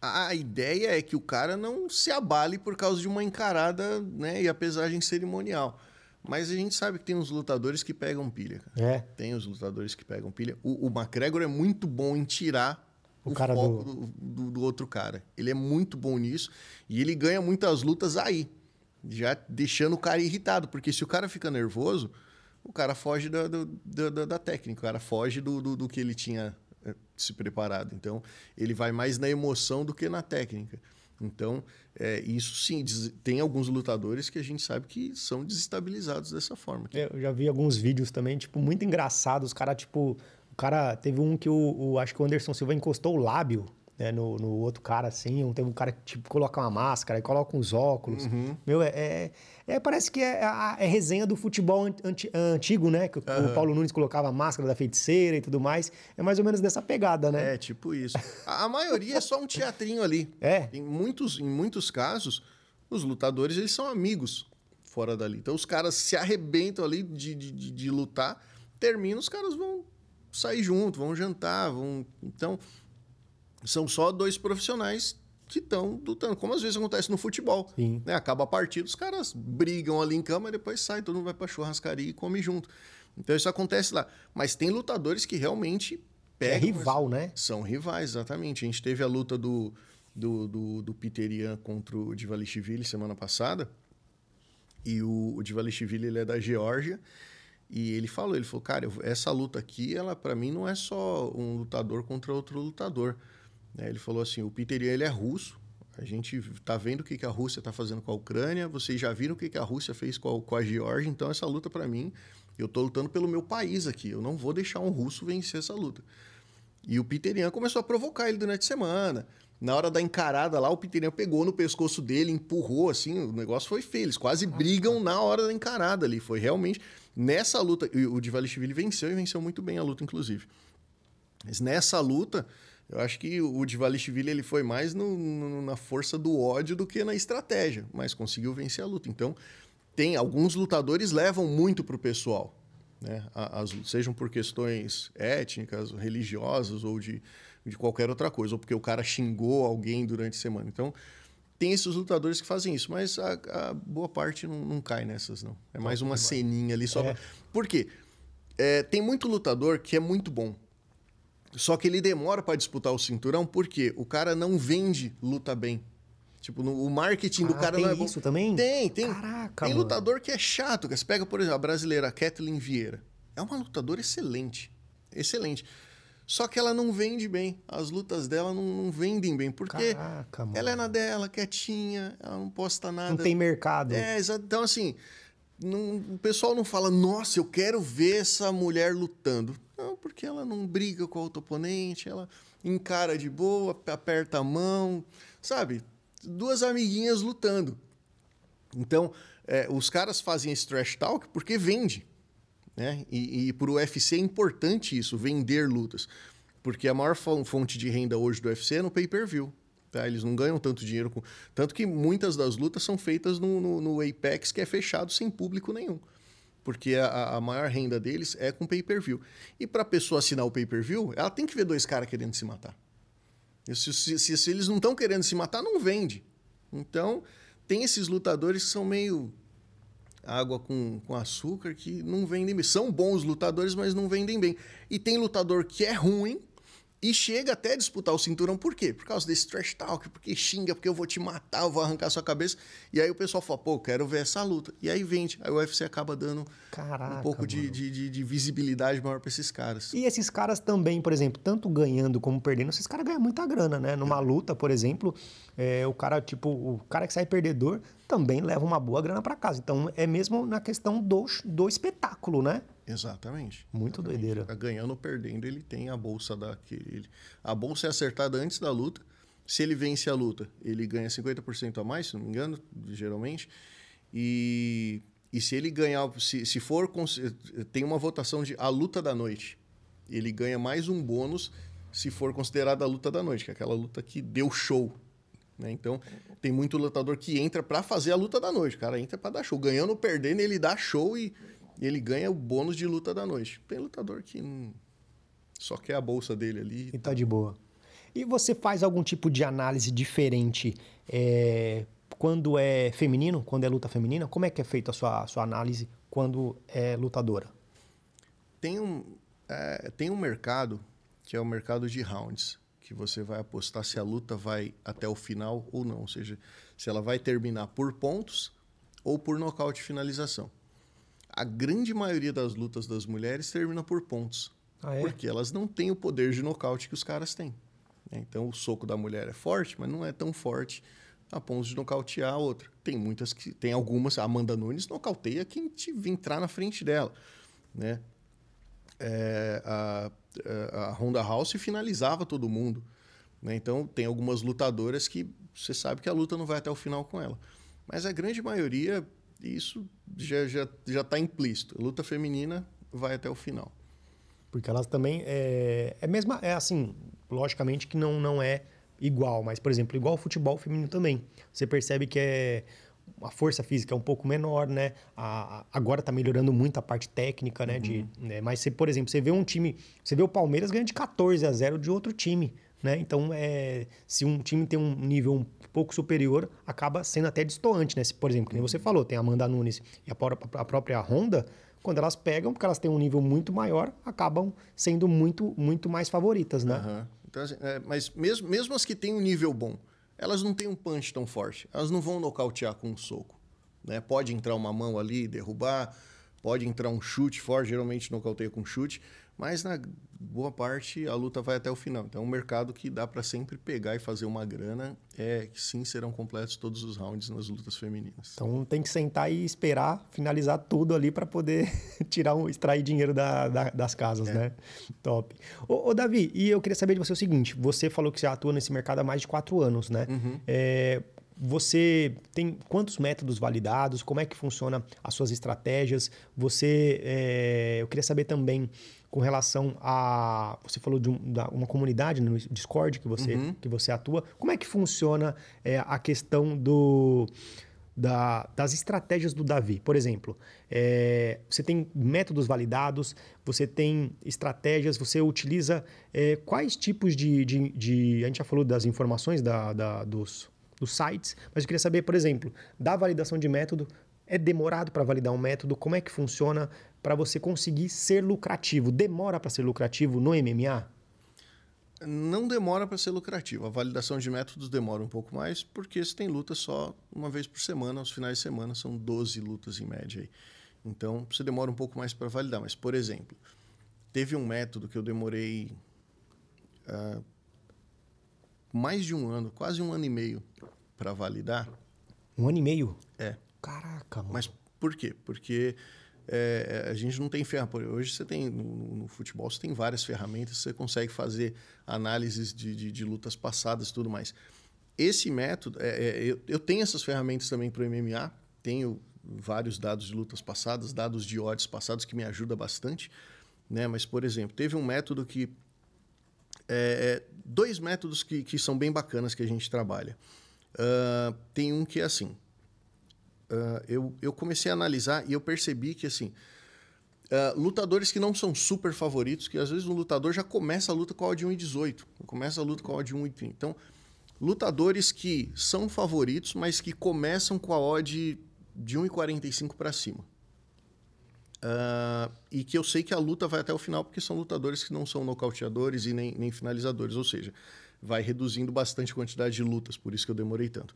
A ideia é que o cara não se abale por causa de uma encarada né, e a pesagem cerimonial. Mas a gente sabe que tem uns lutadores que pegam pilha. Cara. É. Tem os lutadores que pegam pilha. O, o McGregor é muito bom em tirar o, o cara foco do... Do, do, outro cara. Ele é muito bom nisso e ele ganha muitas lutas aí, já deixando o cara irritado. Porque se o cara fica nervoso, o cara foge da, da, da técnica, o cara foge do, do, do que ele tinha se preparado. Então, ele vai mais na emoção do que na técnica. Então, é, isso sim, tem alguns lutadores que a gente sabe que são desestabilizados dessa forma. Eu já vi alguns vídeos também, tipo, muito engraçados. Os caras, tipo, o cara teve um que o, o, acho que o Anderson Silva encostou o lábio né, no, no outro cara, assim. Um, tem um cara que tipo, coloca uma máscara e coloca uns óculos. Uhum. Meu, é, é, é, Parece que é, a, é resenha do futebol anti, antigo, né? Que uhum. o Paulo Nunes colocava a máscara da feiticeira e tudo mais. É mais ou menos dessa pegada, né? É, tipo isso. A, a maioria é só um teatrinho ali. É. Em muitos, em muitos casos, os lutadores eles são amigos fora dali. Então os caras se arrebentam ali de, de, de, de lutar, termina, os caras vão sair junto, vão jantar, vão. Então, são só dois profissionais que estão lutando, como às vezes acontece no futebol. Né? Acaba a partida, os caras brigam ali em cama e depois sai, todo mundo vai pra churrascaria e come junto. Então isso acontece lá. Mas tem lutadores que realmente pegam. É rival, né? São rivais, exatamente. A gente teve a luta do, do, do, do Peter Ian contra o Divalishvili semana passada. E o, o Divalishvili ele é da Geórgia. E ele falou, ele falou, cara, essa luta aqui, ela para mim não é só um lutador contra outro lutador. Né? Ele falou assim: o Peter ele é russo. A gente está vendo o que, que a Rússia está fazendo com a Ucrânia. Vocês já viram o que, que a Rússia fez com a, com a Geórgia. Então, essa luta, para mim, eu estou lutando pelo meu país aqui. Eu não vou deixar um russo vencer essa luta. E o Peter Ian começou a provocar ele durante a semana. Na hora da encarada lá, o Pitinian pegou no pescoço dele, empurrou, assim, o negócio foi feio. Eles quase brigam na hora da encarada ali. Foi realmente nessa luta. O Divalishvili venceu e venceu muito bem a luta, inclusive. Mas nessa luta, eu acho que o Divalishvili ele foi mais no, no, na força do ódio do que na estratégia, mas conseguiu vencer a luta. Então, tem alguns lutadores levam muito pro pessoal, né? As, sejam por questões étnicas, religiosas ou de de qualquer outra coisa, ou porque o cara xingou alguém durante a semana. Então, tem esses lutadores que fazem isso, mas a, a boa parte não, não, cai nessas, não. É mais uma ceninha ali só. É. Pra... Por quê? É, tem muito lutador que é muito bom. Só que ele demora para disputar o cinturão porque o cara não vende luta bem. Tipo, no, o marketing ah, do cara tem não é bom. isso também? Tem, tem. Caraca, tem mano. lutador que é chato. Você pega, por exemplo, a brasileira a Kathleen Vieira. É uma lutadora excelente. Excelente. Só que ela não vende bem. As lutas dela não, não vendem bem. Porque Caraca, ela é na dela, quietinha, ela não posta nada. Não tem mercado. É, então assim, não, o pessoal não fala, nossa, eu quero ver essa mulher lutando. Não, porque ela não briga com o outro oponente, ela encara de boa, aperta a mão, sabe? Duas amiguinhas lutando. Então, é, os caras fazem esse trash talk porque vende. Né? E, e para o UFC é importante isso, vender lutas. Porque a maior fonte de renda hoje do UFC é no pay-per-view. Tá? Eles não ganham tanto dinheiro. Com... Tanto que muitas das lutas são feitas no, no, no Apex, que é fechado sem público nenhum. Porque a, a maior renda deles é com pay-per-view. E para a pessoa assinar o pay-per-view, ela tem que ver dois caras querendo se matar. Se, se, se, se eles não estão querendo se matar, não vende. Então, tem esses lutadores que são meio água com, com açúcar que não vendem bem. São bons lutadores, mas não vendem bem. E tem lutador que é ruim, e chega até a disputar o cinturão, por quê? Por causa desse trash talk, porque xinga, porque eu vou te matar, eu vou arrancar sua cabeça. E aí o pessoal fala, pô, quero ver essa luta. E aí vende. Aí o UFC acaba dando Caraca, um pouco de, de, de, de, visibilidade maior para esses caras. E esses caras também, por exemplo, tanto ganhando como perdendo, esses caras ganham muita grana, né? Numa luta, por exemplo, é, o cara, tipo, o cara que sai perdedor também leva uma boa grana para casa. Então é mesmo na questão do, do espetáculo, né? Exatamente. Muito exatamente. doideira. Tá ganhando ou perdendo, ele tem a bolsa daquele. A bolsa é acertada antes da luta. Se ele vence a luta, ele ganha 50% a mais, se não me engano, geralmente. E, e se ele ganhar, se, se for, tem uma votação de a luta da noite. Ele ganha mais um bônus se for considerada a luta da noite, que é aquela luta que deu show. Né? Então, tem muito lutador que entra para fazer a luta da noite. O cara entra para dar show. Ganhando ou perdendo, ele dá show e ele ganha o bônus de luta da noite. Tem lutador que não... só quer a bolsa dele ali. E tá de boa. E você faz algum tipo de análise diferente é, quando é feminino, quando é luta feminina? Como é que é feita a sua, a sua análise quando é lutadora? Tem um, é, tem um mercado que é o mercado de rounds, que você vai apostar se a luta vai até o final ou não. Ou seja, se ela vai terminar por pontos ou por nocaute finalização a grande maioria das lutas das mulheres termina por pontos. Ah, é? Porque elas não têm o poder de nocaute que os caras têm. Né? Então o soco da mulher é forte, mas não é tão forte a ponto de nocautear a outra. Tem muitas que. Tem algumas. A Amanda Nunes nocauteia quem te entrar na frente dela. Né? É, a, a Honda House finalizava todo mundo. Né? Então tem algumas lutadoras que você sabe que a luta não vai até o final com ela. Mas a grande maioria isso já já já está implícito. A luta feminina vai até o final. Porque elas também é, é mesma é assim, logicamente que não não é igual, mas por exemplo, igual o futebol feminino também. Você percebe que é a força física é um pouco menor, né? A, a, agora está melhorando muito a parte técnica, né? Uhum. De, né? Mas, você, por exemplo, você vê um time... Você vê o Palmeiras ganhando de 14 a 0 de outro time, né? Então, é, se um time tem um nível um pouco superior, acaba sendo até distoante, né? Se, por exemplo, como você falou, tem a Amanda Nunes e a, própria Honda, quando elas pegam, porque elas têm um nível muito maior, acabam sendo muito, muito mais favoritas, né? Uhum. Então, assim, é, mas mesmo, mesmo as que têm um nível bom, elas não têm um punch tão forte. Elas não vão nocautear com um soco. Né? Pode entrar uma mão ali, derrubar, pode entrar um chute forte, geralmente nocauteia com chute, Mas na boa parte a luta vai até o final. Então é um mercado que dá para sempre pegar e fazer uma grana. É que sim serão completos todos os rounds nas lutas femininas. Então tem que sentar e esperar finalizar tudo ali para poder tirar um, extrair dinheiro da, da, das casas, é. né? Top. Ô, ô, Davi, e eu queria saber de você o seguinte: você falou que você atua nesse mercado há mais de quatro anos, né? Uhum. É, você tem quantos métodos validados? Como é que funciona as suas estratégias? Você, é, eu queria saber também com relação a, você falou de um, da, uma comunidade no Discord que você uhum. que você atua. Como é que funciona é, a questão do da, das estratégias do Davi. Por exemplo, é, você tem métodos validados, você tem estratégias, você utiliza é, quais tipos de, de, de, A gente já falou das informações da, da, dos, dos sites, mas eu queria saber, por exemplo, da validação de método, é demorado para validar um método? Como é que funciona para você conseguir ser lucrativo? Demora para ser lucrativo no MMA? Não demora para ser lucrativo. A validação de métodos demora um pouco mais, porque você tem luta só uma vez por semana, aos finais de semana, são 12 lutas em média. Aí. Então, você demora um pouco mais para validar. Mas, por exemplo, teve um método que eu demorei uh, mais de um ano, quase um ano e meio, para validar. Um ano e meio? É. Caraca, mano. Mas por quê? Porque é, a gente não tem ferramenta. Hoje você tem, no, no, futebol, você tem várias ferramentas, você consegue fazer análises de, de, de lutas passadas e tudo mais. Esse método, é, é, eu, eu, tenho essas ferramentas também para o MMA, tenho vários dados de lutas passadas, dados de odds passados que me ajuda bastante. Né? Mas, por exemplo, teve um método que. É, é, dois métodos que, que são bem bacanas que a gente trabalha. Uh, tem um que é assim: uh, eu, eu comecei a analisar e eu percebi que, assim, uh, lutadores que não são super favoritos, que às vezes um lutador já começa a luta com a odd 1,18, começa a luta com a odd 1,30. Então, lutadores que são favoritos, mas que começam com a odd de 1,45 para cima. Uh, e que eu sei que a luta vai até o final, porque são lutadores que não são nocauteadores e nem, nem finalizadores, ou seja, vai reduzindo bastante a quantidade de lutas, por isso que eu demorei tanto.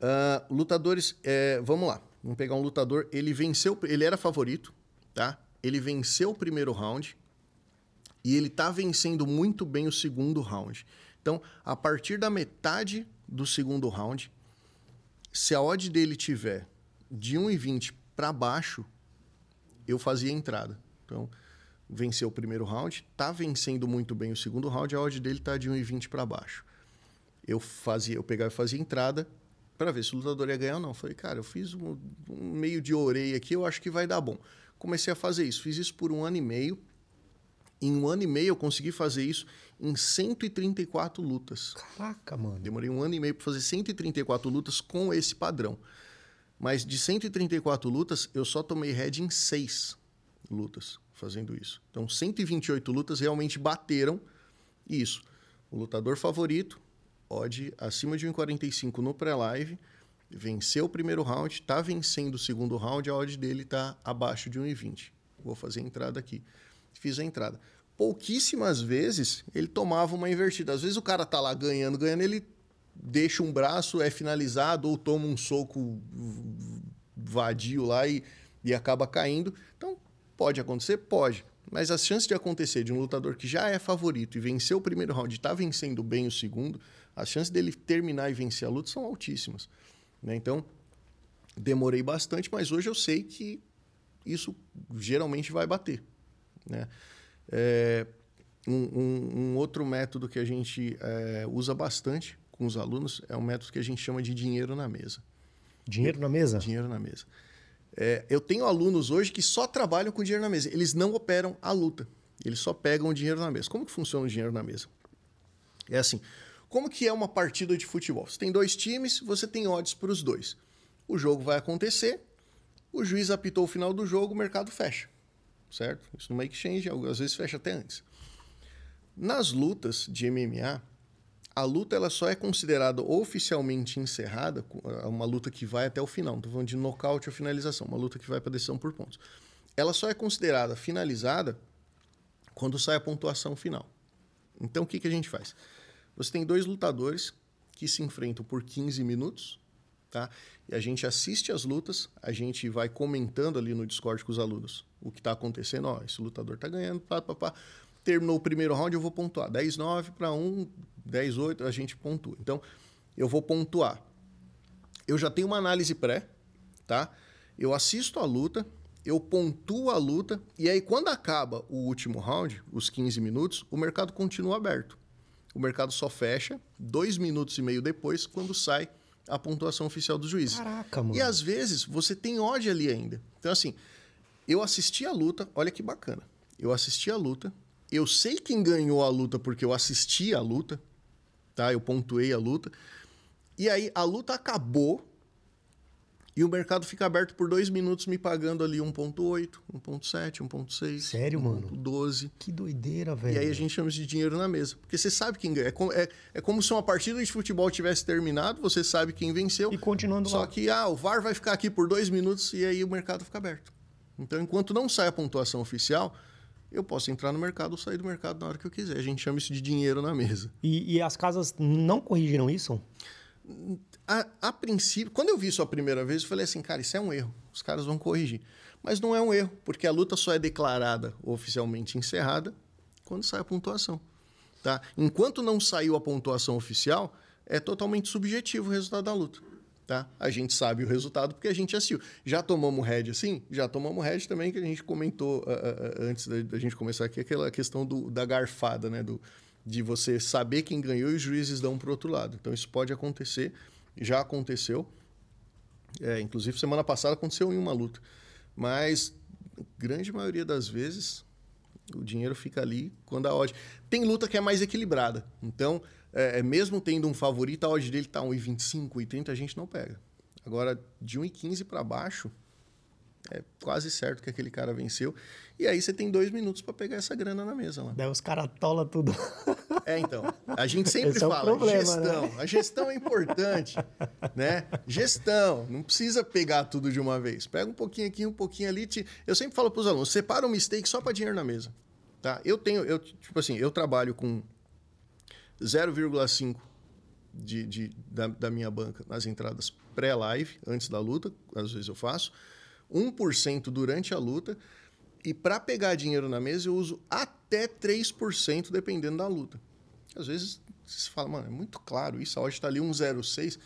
Uh, lutadores, é, vamos lá. Vamos pegar um lutador. Ele venceu, ele era favorito, tá? Ele venceu o primeiro round e ele tá vencendo muito bem o segundo round. Então, a partir da metade do segundo round, se a odd dele tiver de 1,20 para baixo, eu fazia a entrada. Então, venceu o primeiro round, tá vencendo muito bem o segundo round, a odd dele tá de 1,20 para baixo. Eu fazia, eu pegava e fazia entrada, para ver se o lutador ia ganhar ou não. Falei, cara, eu fiz um, um, meio de orelha aqui, eu acho que vai dar bom. Comecei a fazer isso, fiz isso por um ano e meio. Em um ano e meio eu consegui fazer isso em 134 lutas. Caraca, mano. Demorei um ano e meio para fazer 134 lutas com esse padrão. Mas de 134 lutas, eu só tomei head em 6 lutas fazendo isso. Então, 128 lutas realmente bateram isso. O lutador favorito, odd acima de 1,45 no pré-live, venceu o primeiro round, está vencendo o segundo round, a odd dele está abaixo de 1,20. Vou fazer a entrada aqui. Fiz a entrada. Pouquíssimas vezes ele tomava uma invertida. Às vezes o cara tá lá ganhando, ganhando, ele deixa um braço, é finalizado ou toma um soco vadio lá e, e acaba caindo. Então, pode acontecer? Pode. Mas as chances de acontecer de um lutador que já é favorito e venceu o primeiro round e está vencendo bem o segundo, as chances dele terminar e vencer a luta são altíssimas. Né? Então, demorei bastante, mas hoje eu sei que isso geralmente vai bater. Né? É, um, um, um, outro método que a gente é, usa bastante com os alunos é um método que a gente chama de dinheiro na mesa. Dinheiro na mesa? Dinheiro na mesa. É, eu tenho alunos hoje que só trabalham com dinheiro na mesa. Eles não operam a luta. Eles só pegam o dinheiro na mesa. Como que funciona o dinheiro na mesa? É assim, como que é uma partida de futebol? Você tem dois times, você tem odds para os dois. O jogo vai acontecer, o juiz apitou o final do jogo, o mercado fecha. Certo? Isso numa exchange, às vezes fecha até antes. Nas lutas de MMA, a luta ela só é considerada oficialmente encerrada, uma luta que vai até o final, não estou falando de nocaute ou finalização, uma luta que vai para decisão por pontos. Ela só é considerada finalizada quando sai a pontuação final. Então o que, que a gente faz? Você tem dois lutadores que se enfrentam por 15 minutos, tá? E a gente assiste as lutas, a gente vai comentando ali no Discord com os alunos o que está acontecendo. Ó, esse lutador está ganhando, pá, pá, pá. Terminou o primeiro round, eu vou pontuar. 10-9 para 1, 10-8, a gente pontua. Então, eu vou pontuar. Eu já tenho uma análise pré, tá? Eu assisto a luta, eu pontuo a luta, e aí quando acaba o último round, os 15 minutos, o mercado continua aberto. O mercado só fecha dois minutos e meio depois, quando sai a pontuação oficial dos juízes. Caraca, mano. E às vezes você tem ódio ali ainda. Então, assim, eu assisti a luta, olha que bacana. Eu assisti a luta, eu sei quem ganhou a luta porque eu assisti a luta, tá? Eu pontuei a luta. E aí a luta acabou e o mercado fica aberto por dois minutos me pagando ali 1.8, 1.7, 1.6. Sério, 1. mano? 12. Que doideira, velho. E aí a gente chama de dinheiro na mesa. Porque você sabe quem ganha. É como, é, é como se uma partida de futebol tivesse terminado, você sabe quem venceu. E continuando Só lá. que, ah, o VAR vai ficar aqui por dois minutos e aí o mercado fica aberto. Então, enquanto não sai a pontuação oficial, eu posso entrar no mercado ou sair do mercado na hora que eu quiser. A gente chama isso de dinheiro na mesa. E, e as casas não corrigiram isso? A, a, princípio, quando eu vi isso a primeira vez, eu falei assim, cara, isso é um erro. Os caras vão corrigir. Mas não é um erro, porque a luta só é declarada oficialmente encerrada quando sai a pontuação. Tá? Enquanto não saiu a pontuação oficial, é totalmente subjetivo o resultado da luta. Tá? A gente sabe o resultado porque a gente assistiu. Já tomamos head assim? Já tomamos head também, que a gente comentou uh, uh, antes da, da, gente começar aqui, aquela questão do, da garfada, né? Do, de você saber quem ganhou e os juízes dão para o outro lado. Então isso pode acontecer, já aconteceu. É, inclusive semana passada aconteceu em uma luta. Mas grande maioria das vezes o dinheiro fica ali quando a odd. Tem luta que é mais equilibrada. Então, é, mesmo tendo um favorito, a odd dele tá 1,25, 1,30, a gente não pega. Agora, de 1,15 para baixo, é quase certo que aquele cara venceu. E aí você tem dois minutos para pegar essa grana na mesa lá. Daí os caras tola tudo. É, então. A gente sempre Esse é fala, problema, gestão. né? A gestão é importante, né? Gestão. Não precisa pegar tudo de uma vez. Pega um pouquinho aqui, um pouquinho ali. Te... Eu sempre falo para os alunos, separa um mistake só para dinheiro na mesa. Tá? Eu tenho, eu, tipo assim, eu trabalho com 0,5 de, de, da, da minha banca nas entradas pré-live, antes da luta, às vezes eu faço, 1% durante a luta, e para pegar dinheiro na mesa eu uso até 3%, dependendo da luta. Às vezes você fala, mano, é muito claro isso, a odd está ali 1,06,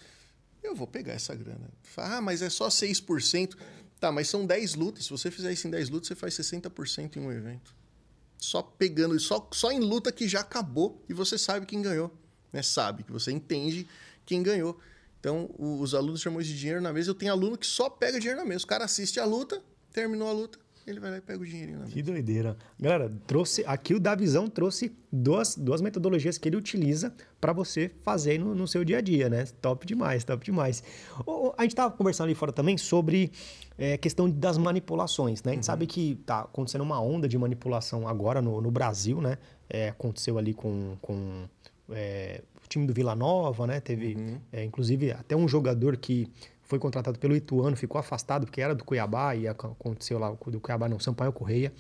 eu vou pegar essa grana. Ah, mas é só 6%. Tá, mas são 10 lutas. Se você fizer isso em 10 lutas, você faz 60% em um evento só pegando, só, só em luta que já acabou e você sabe quem ganhou. Né? Sabe, que você entende quem ganhou. Então, os alunos chamam isso de dinheiro na mesa. Eu tenho aluno que só pega dinheiro na mesa. O cara assiste a luta, terminou a luta, ele vai lá e pega o dinheirinho na mesa. Que doideira. Galera, trouxe aqui o Davizão trouxe duas, duas metodologias que ele utiliza para você fazer no, no, seu dia a dia, né? Top demais, top demais. O, a gente estava conversando ali fora também sobre é, questão das manipulações, né? A gente uhum. sabe que tá acontecendo uma onda de manipulação agora no, no Brasil, né? É, aconteceu ali com, com é, o time do Vila Nova, né? Teve, uhum. inclusive, até um jogador que foi contratado pelo Ituano, ficou afastado porque era do Cuiabá e aconteceu lá do Cuiabá não, Sampaio Correia.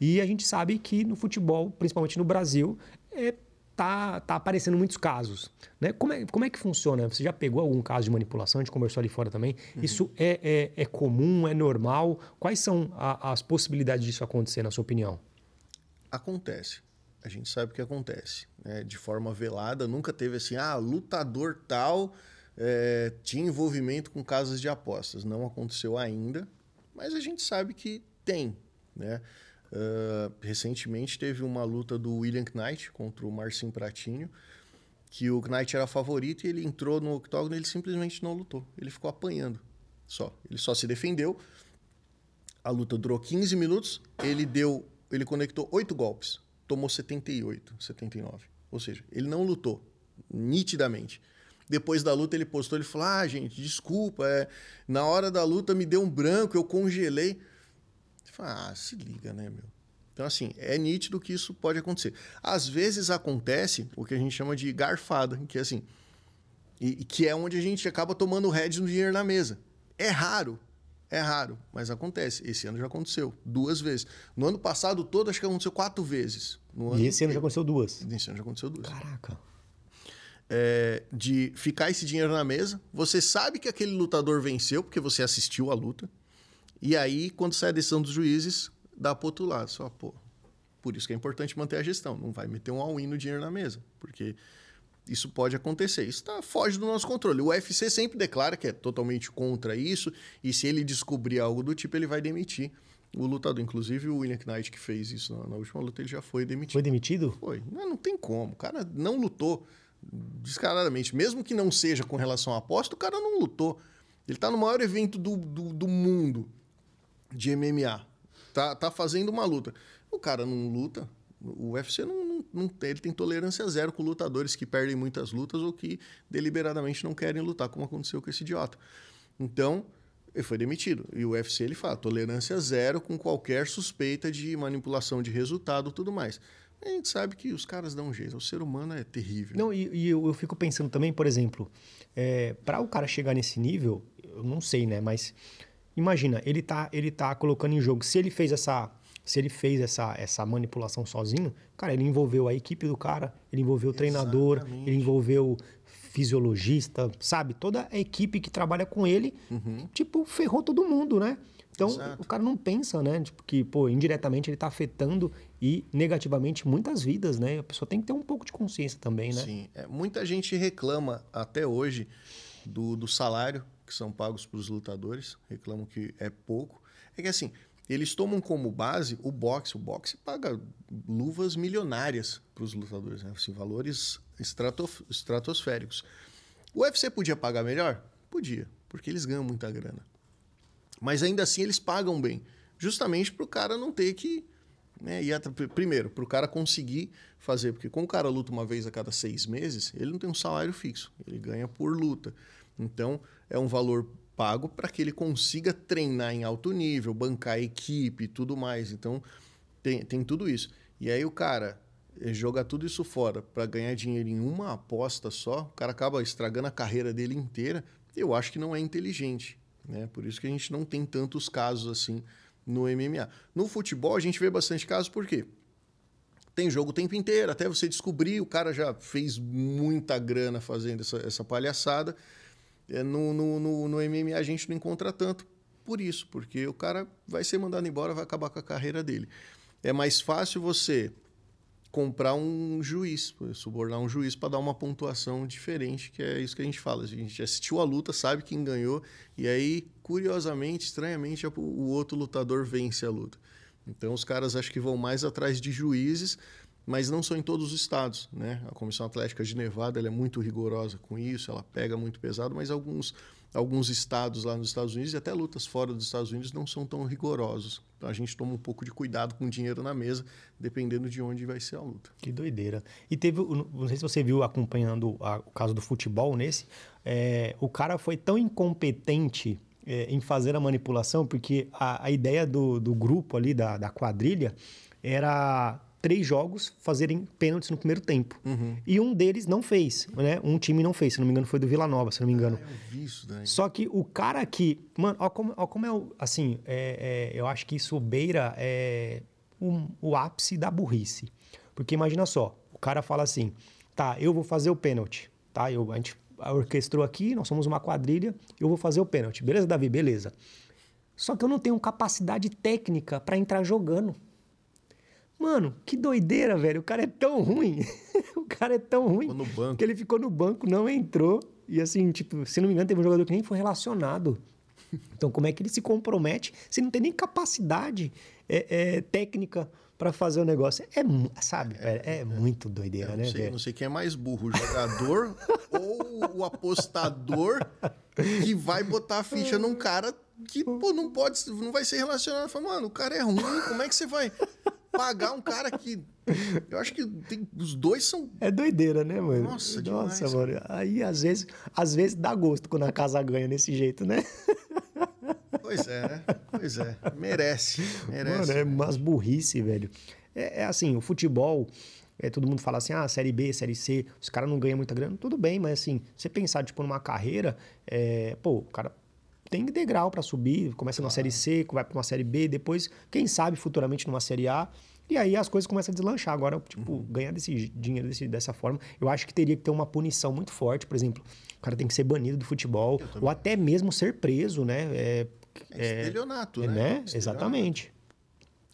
E a gente sabe que no futebol, principalmente no Brasil, é, tá, tá aparecendo muitos casos. Né? Como, é, como é que funciona? Você já pegou algum caso de manipulação? A gente conversou ali fora também. Uhum. Isso é, é, é, comum, é normal? Quais são a, as possibilidades disso acontecer, na sua opinião? Acontece. A gente sabe que acontece. Né? De forma velada, nunca teve assim, ah, lutador tal é, tinha envolvimento com casas de apostas. Não aconteceu ainda, mas a gente sabe que tem. Né? Uh, recentemente teve uma luta do William Knight contra o Marcinho Pratinho, que o Knight era favorito e ele entrou no octógono e ele simplesmente não lutou. Ele ficou apanhando só. Ele só se defendeu. A luta durou 15 minutos, ele deu, ele conectou oito golpes, tomou 78, 79. Ou seja, ele não lutou nitidamente. Depois da luta ele postou, ele falou: "Ah, gente, desculpa, é, na hora da luta me deu um branco, eu congelei". Fala, ah, se liga, né, meu? Então, assim, é nítido que isso pode acontecer. Às vezes acontece o que a gente chama de garfada, que é assim, e, que é onde a gente acaba tomando o head no dinheiro na mesa. É raro, é raro, mas acontece. Esse ano já aconteceu duas vezes. No ano passado todo, acho que aconteceu quatro vezes. e esse ano já aconteceu duas? Esse ano já aconteceu duas. Caraca. É, de ficar esse dinheiro na mesa. Você sabe que aquele lutador venceu, porque você assistiu a luta. E aí, quando sai a decisão dos juízes, dá pro outro lado. Só, pô. Por isso que é importante manter a gestão. Não vai meter um all-in no dinheiro na mesa. Porque isso pode acontecer. Isso tá, foge do nosso controle. O UFC sempre declara que é totalmente contra isso. E se ele descobrir algo do tipo, ele vai demitir o lutador. Inclusive, o William Knight, que fez isso na, na última luta, ele já foi demitido. Foi demitido? Foi. Não, não tem como. O cara não lutou descaradamente. Mesmo que não seja com relação à aposta, o cara não lutou. Ele tá no maior evento do, do, do mundo de MMA. Tá, tá fazendo uma luta. O cara não luta. O UFC não, não, não tem, ele tem tolerância zero com lutadores que perdem muitas lutas ou que deliberadamente não querem lutar, como aconteceu com esse idiota. Então, ele foi demitido. E o UFC ele fala: tolerância zero com qualquer suspeita de manipulação de resultado tudo mais. A gente sabe que os caras dão um jeito. O ser humano é terrível. Não, e, e eu, eu, fico pensando também, por exemplo, é, para o cara chegar nesse nível, eu não sei, né? Mas imagina, ele tá, ele tá colocando em jogo. Se ele fez essa. Se ele fez essa, essa manipulação sozinho, cara, ele envolveu a equipe do cara, ele envolveu o treinador, Exatamente. ele envolveu fisiologista, sabe? Toda a equipe que trabalha com ele, uhum. tipo, ferrou todo mundo, né? Então, Exato. o cara não pensa, né? Tipo, que, pô, indiretamente ele está afetando e negativamente muitas vidas, né? A pessoa tem que ter um pouco de consciência também, né? Sim. É, muita gente reclama até hoje do, do salário que são pagos para os lutadores, reclamam que é pouco. É que assim, eles tomam como base o boxe. O boxe paga luvas milionárias para os lutadores, né? Assim, valores estratof estratosféricos. O UFC podia pagar melhor? Podia, porque eles ganham muita grana. Mas ainda assim eles pagam bem, justamente para o cara não ter que. Né, e primeiro, para o cara conseguir fazer, porque como o cara luta uma vez a cada seis meses, ele não tem um salário fixo, ele ganha por luta. Então é um valor pago para que ele consiga treinar em alto nível, bancar equipe e tudo mais. Então tem, tem tudo isso. E aí o cara eh, joga tudo isso fora para ganhar dinheiro em uma aposta só, o cara acaba estragando a carreira dele inteira. Eu acho que não é inteligente. Né? Por isso que a gente não tem tantos casos assim no MMA. No futebol, a gente vê bastante casos, por quê? Tem jogo o tempo inteiro, até você descobrir, o cara já fez muita grana fazendo essa, essa palhaçada. É, no, no, no, no MMA a gente não encontra tanto por isso, porque o cara vai ser mandado embora, vai acabar com a carreira dele. É mais fácil você comprar um juiz, subornar um juiz para dar uma pontuação diferente, que é isso que a gente fala. A gente assistiu a luta, sabe quem ganhou, e aí, curiosamente, estranhamente, o outro lutador vence a luta. Então, os caras acho que vão mais atrás de juízes, mas não são em todos os estados. Né? A Comissão Atlética de Nevada é muito rigorosa com isso, ela pega muito pesado, mas alguns alguns estados lá nos Estados Unidos e até lutas fora dos Estados Unidos não são tão rigorosos. Então a gente toma um pouco de cuidado com o dinheiro na mesa, dependendo de onde vai ser a luta. Que doideira. E teve, não sei se você viu acompanhando a, o caso do futebol nesse, é, o cara foi tão incompetente é, em fazer a manipulação, porque a, a ideia do, do grupo ali, da, da quadrilha, era três jogos fazerem pênaltis no primeiro tempo. Uhum. E um deles não fez, né? Um time não fez, se não me engano, foi do Vila Nova, se não me engano. Ah, eu vi isso daí. Só que o cara que. Mano, ó como, ó como é o. Assim, é, é, eu acho que isso beira é, um, o ápice da burrice. Porque imagina só, o cara fala assim: tá, eu vou fazer o pênalti. Tá? Eu, a gente orquestrou aqui, nós somos uma quadrilha, eu vou fazer o pênalti. Beleza, Davi? Beleza. Só que eu não tenho capacidade técnica para entrar jogando. Mano, que doideira, velho. O cara é tão ruim. o cara é tão ruim. Ficou no banco. Que ele ficou no banco, não entrou. E assim, tipo, se não me engano, teve um jogador que nem foi relacionado. Então, como é que ele se compromete se não tem nem capacidade é, é, técnica para fazer o negócio? É, sabe, é, é, é muito doideira, né, sei? Não sei quem é mais burro, o jogador ou o apostador que vai botar a ficha num cara que, pô, não pode, não vai ser relacionado. Fala, mano, o cara é ruim, como é que você vai pagar um cara que. Eu acho que tem, os dois são. É doideira, né, mano? Nossa, Nossa, demais, mano. Aí às vezes, às vezes dá gosto quando a casa ganha desse jeito, né? Pois é, né? Pois é. Merece. Merece. Mano, é umas burrice, velho. É, é assim, o futebol. É, todo mundo fala assim, ah, Série B, Série C, os caras não ganham muita grana. Tudo bem, mas assim, você pensar, tipo, numa carreira, é, pô, o cara tem degrau para subir, começa claro. numa série C, vai para uma série B, depois, quem sabe futuramente numa série A. E aí as coisas começam a deslanchar. Agora, tipo, uhum. ganhar desse dinheiro desse, dessa forma, eu acho que teria que ter uma punição muito forte. Por exemplo, o cara tem que ser banido do futebol, ou até mesmo ser preso, né? É, é estelionato, é, né? né? Exatamente.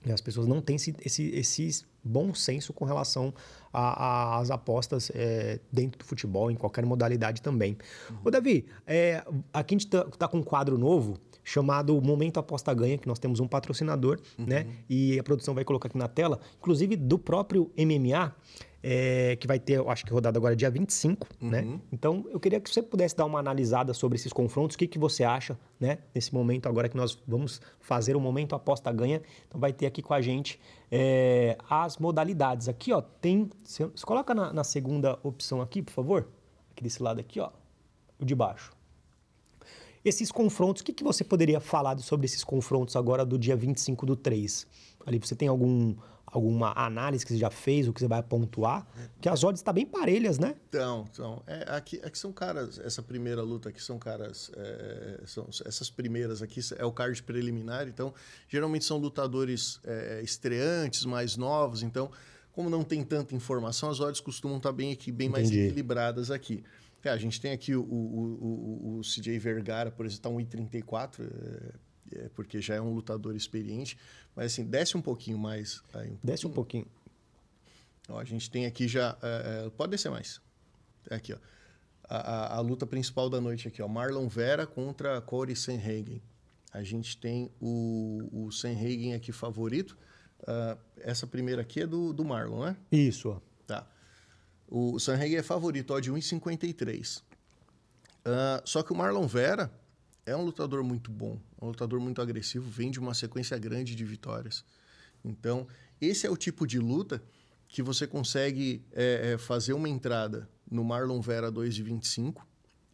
E as pessoas não têm esse, esse, esse bom senso com relação às apostas é, dentro do futebol, em qualquer modalidade também. Uhum. Ô, Davi, é, aqui a gente está tá com um quadro novo chamado Momento Aposta Ganha, que nós temos um patrocinador, uhum. né? E a produção vai colocar aqui na tela, inclusive do próprio MMA, é, que vai ter, acho que rodada agora dia 25, uhum. né? Então, eu queria que você pudesse dar uma analisada sobre esses confrontos, o que, que você acha, né? Nesse momento agora que nós vamos fazer o Momento Aposta Ganha. Então, vai ter aqui com a gente é, as modalidades. Aqui, ó, tem... Você coloca na, na segunda opção aqui, por favor. Aqui desse lado aqui, ó. O de baixo. Esses confrontos, o que, que você poderia falar sobre esses confrontos agora do dia 25 do 3? Ali você tem algum, alguma análise que você já fez, o que você vai pontuar? Porque as odds estão tá bem parelhas, né? Então, então é, aqui, aqui são caras, essa primeira luta aqui são caras, é, são, essas primeiras aqui é o card preliminar, então geralmente são lutadores é, estreantes, mais novos, então como não tem tanta informação, as odds costumam estar tá bem, aqui, bem mais equilibradas aqui. É, a gente tem aqui o, o, o, o CJ Vergara, por exemplo, está 1,34, é, é, porque já é um lutador experiente. Mas assim, desce um pouquinho mais. Aí, um desce um pouquinho. Ó, a gente tem aqui já. É, é pode descer mais. Aqui, ó. A, a, a, luta principal da noite aqui, ó. Marlon Vera contra Corey Sanhagen. A gente tem o, o Sanhagen aqui favorito. Uh, essa primeira aqui é do, do Marlon, né? Isso. Tá. O Sanreg é favorito, ó, de 1,53. Uh, ah, só que o Marlon Vera é um lutador muito bom, é um lutador muito agressivo, vem de uma sequência grande de vitórias. Então, esse é o tipo de luta que você consegue é, é, fazer uma entrada no Marlon Vera 2,25,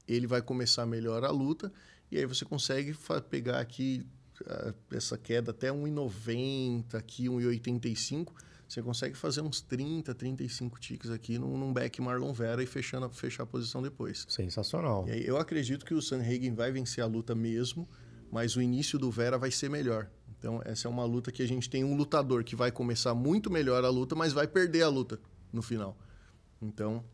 ele vai começar melhor a luta, e aí você consegue pegar aqui uh, essa queda até 1,90, aqui 1,85 você consegue fazer uns 30, 35 ticks aqui num, num back Marlon Vera e fechando, fechar a posição depois. Sensacional. E aí, eu acredito que o Sanhagen vai vencer a luta mesmo, mas o início do Vera vai ser melhor. Então, essa é uma luta que a gente tem um lutador que vai começar muito melhor a luta, mas vai perder a luta no final. Então,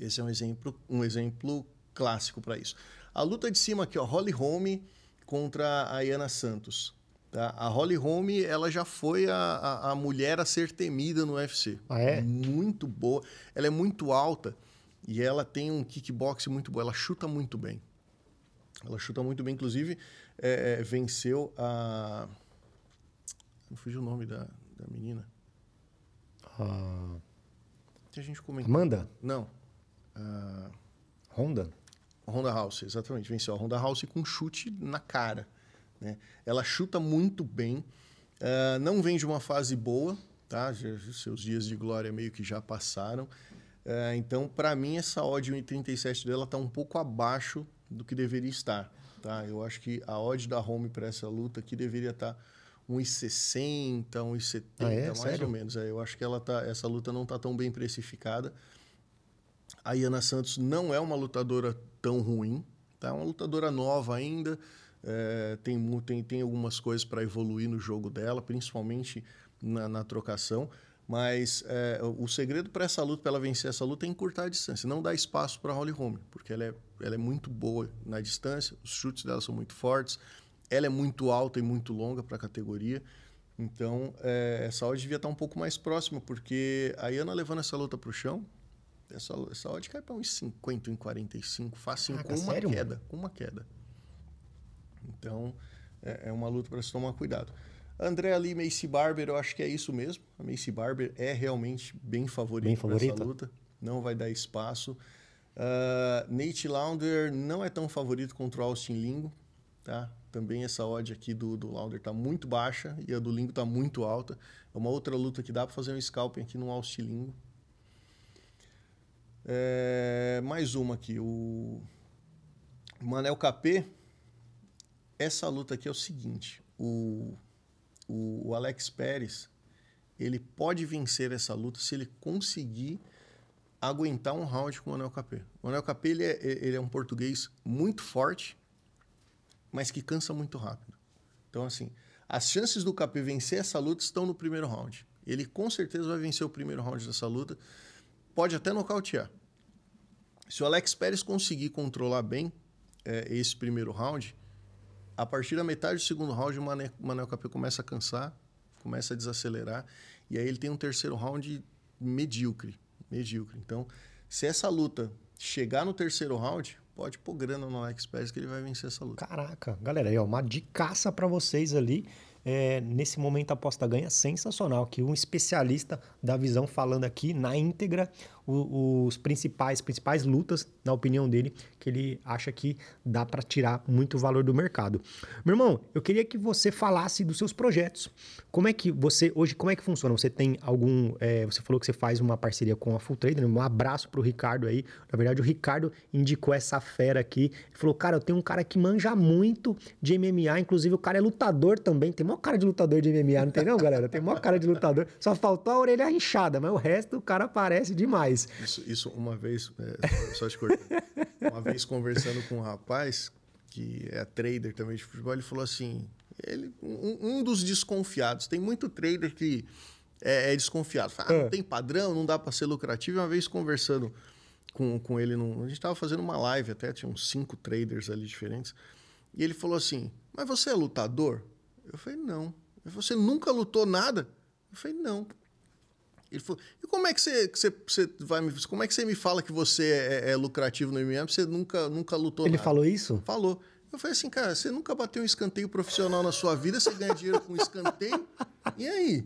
esse é um exemplo, um exemplo clássico para isso. A luta de cima aqui, ó, Holly Holm contra a Ayana Santos. Tá? A Holly Holm ela já foi a, a, a, mulher a ser temida no UFC. Ah, é? Muito boa. Ela é muito alta e ela tem um kickbox muito bom. Ela chuta muito bem. Ela chuta muito bem. Inclusive, é, é, venceu a... Não fugiu o nome da, da menina. Ah... A gente comentou. Amanda? Não. A... Honda? Honda House, exatamente. Venceu a Honda House com um chute na cara. Né? Ela chuta muito bem, uh, não vem de uma fase boa, tá? Já, seus dias de glória meio que já passaram. Uh, então, para mim, essa odd 1,37 dela está um pouco abaixo do que deveria estar. Tá? Eu acho que a odd da Home para essa luta aqui deveria estar tá 1,60, 1,70, ah, é? mais Sério? ou menos. É, eu acho que ela tá, essa luta não está tão bem precificada. A Iana Santos não é uma lutadora tão ruim, tá? É uma lutadora nova ainda, é, tem, tem, tem algumas coisas para evoluir no jogo dela, principalmente na, na trocação. Mas é, o segredo para essa luta, para ela vencer essa luta, é encurtar a distância. Não dar espaço para a Holly Holm, porque ela é, ela é muito boa na distância, os chutes dela são muito fortes, ela é muito alta e muito longa para a categoria. Então, é, essa odd devia estar um pouco mais próxima, porque a Iana levando essa luta para o chão, essa, essa odd cai para uns 50, em 45, fácil, com uma sério, queda. Mano? Com uma queda. Então, é, é uma luta para se tomar cuidado. André ali, Macy Barber, eu acho que é isso mesmo. A Macy Barber é realmente bem favorita, bem favorita. essa luta. Não vai dar espaço. Uh, Nate Launder não é tão favorito contra o Austin Lingo. Tá? Também essa odd aqui do, do Launder está muito baixa e a do Lingo está muito alta. É uma outra luta que dá para fazer um scalping aqui no Austin Lingo. É, mais uma aqui. O Manel KP essa luta aqui é o seguinte: o, o, o Alex Pérez ele pode vencer essa luta se ele conseguir aguentar um round com o Anel Capê. O Anel Capê ele é, ele é um português muito forte, mas que cansa muito rápido. Então, assim, as chances do Capê vencer essa luta estão no primeiro round. ele com certeza vai vencer o primeiro round dessa luta. Pode até nocautear. Se o Alex Pérez conseguir controlar bem é, esse primeiro round, a partir da metade do segundo round, o Manuel Capel começa a cansar, começa a desacelerar, e aí ele tem um terceiro round medíocre. Medíocre. Então, se essa luta chegar no terceiro round, pode pôr grana no Alex Pérez que ele vai vencer essa luta. Caraca, galera, aí ó, uma dicaça para vocês ali é, nesse momento aposta ganha sensacional, que um especialista da visão falando aqui na íntegra o, os principais principais lutas, na opinião dele, que ele acha que dá para tirar muito valor do mercado. Meu irmão, eu queria que você falasse dos seus projetos. Como é que você hoje como é que funciona? Você tem algum? É, você falou que você faz uma parceria com a Full Trader. Um abraço pro Ricardo aí. Na verdade, o Ricardo indicou essa fera aqui. Falou, cara, eu tenho um cara que manja muito de MMA. Inclusive, o cara é lutador também. Tem maior cara de lutador de MMA, não tem não, galera? Tem maior cara de lutador. Só faltou a orelha inchada, mas o resto o cara parece demais. Isso, isso uma vez, é, só te cortando. uma vez conversando com um rapaz que é trader também de futebol, ele falou assim: ele, um, um dos desconfiados, tem muito trader que é, é desconfiado. Fala, ah, não é. tem padrão, não dá para ser lucrativo. Uma vez conversando com, com ele, num, a gente estava fazendo uma live até, tinha uns cinco traders ali diferentes. E ele falou assim: Mas você é lutador? Eu falei: Não. Você nunca lutou nada? Eu falei: Não. Ele falou, e como é que você, você, você vai me. Como é que você me fala que você é, é lucrativo no MMA? Você nunca, nunca lutou Ele nada. falou isso? Falou. Eu falei assim, cara, você nunca bateu um escanteio profissional na sua vida, você ganha dinheiro com escanteio. E aí?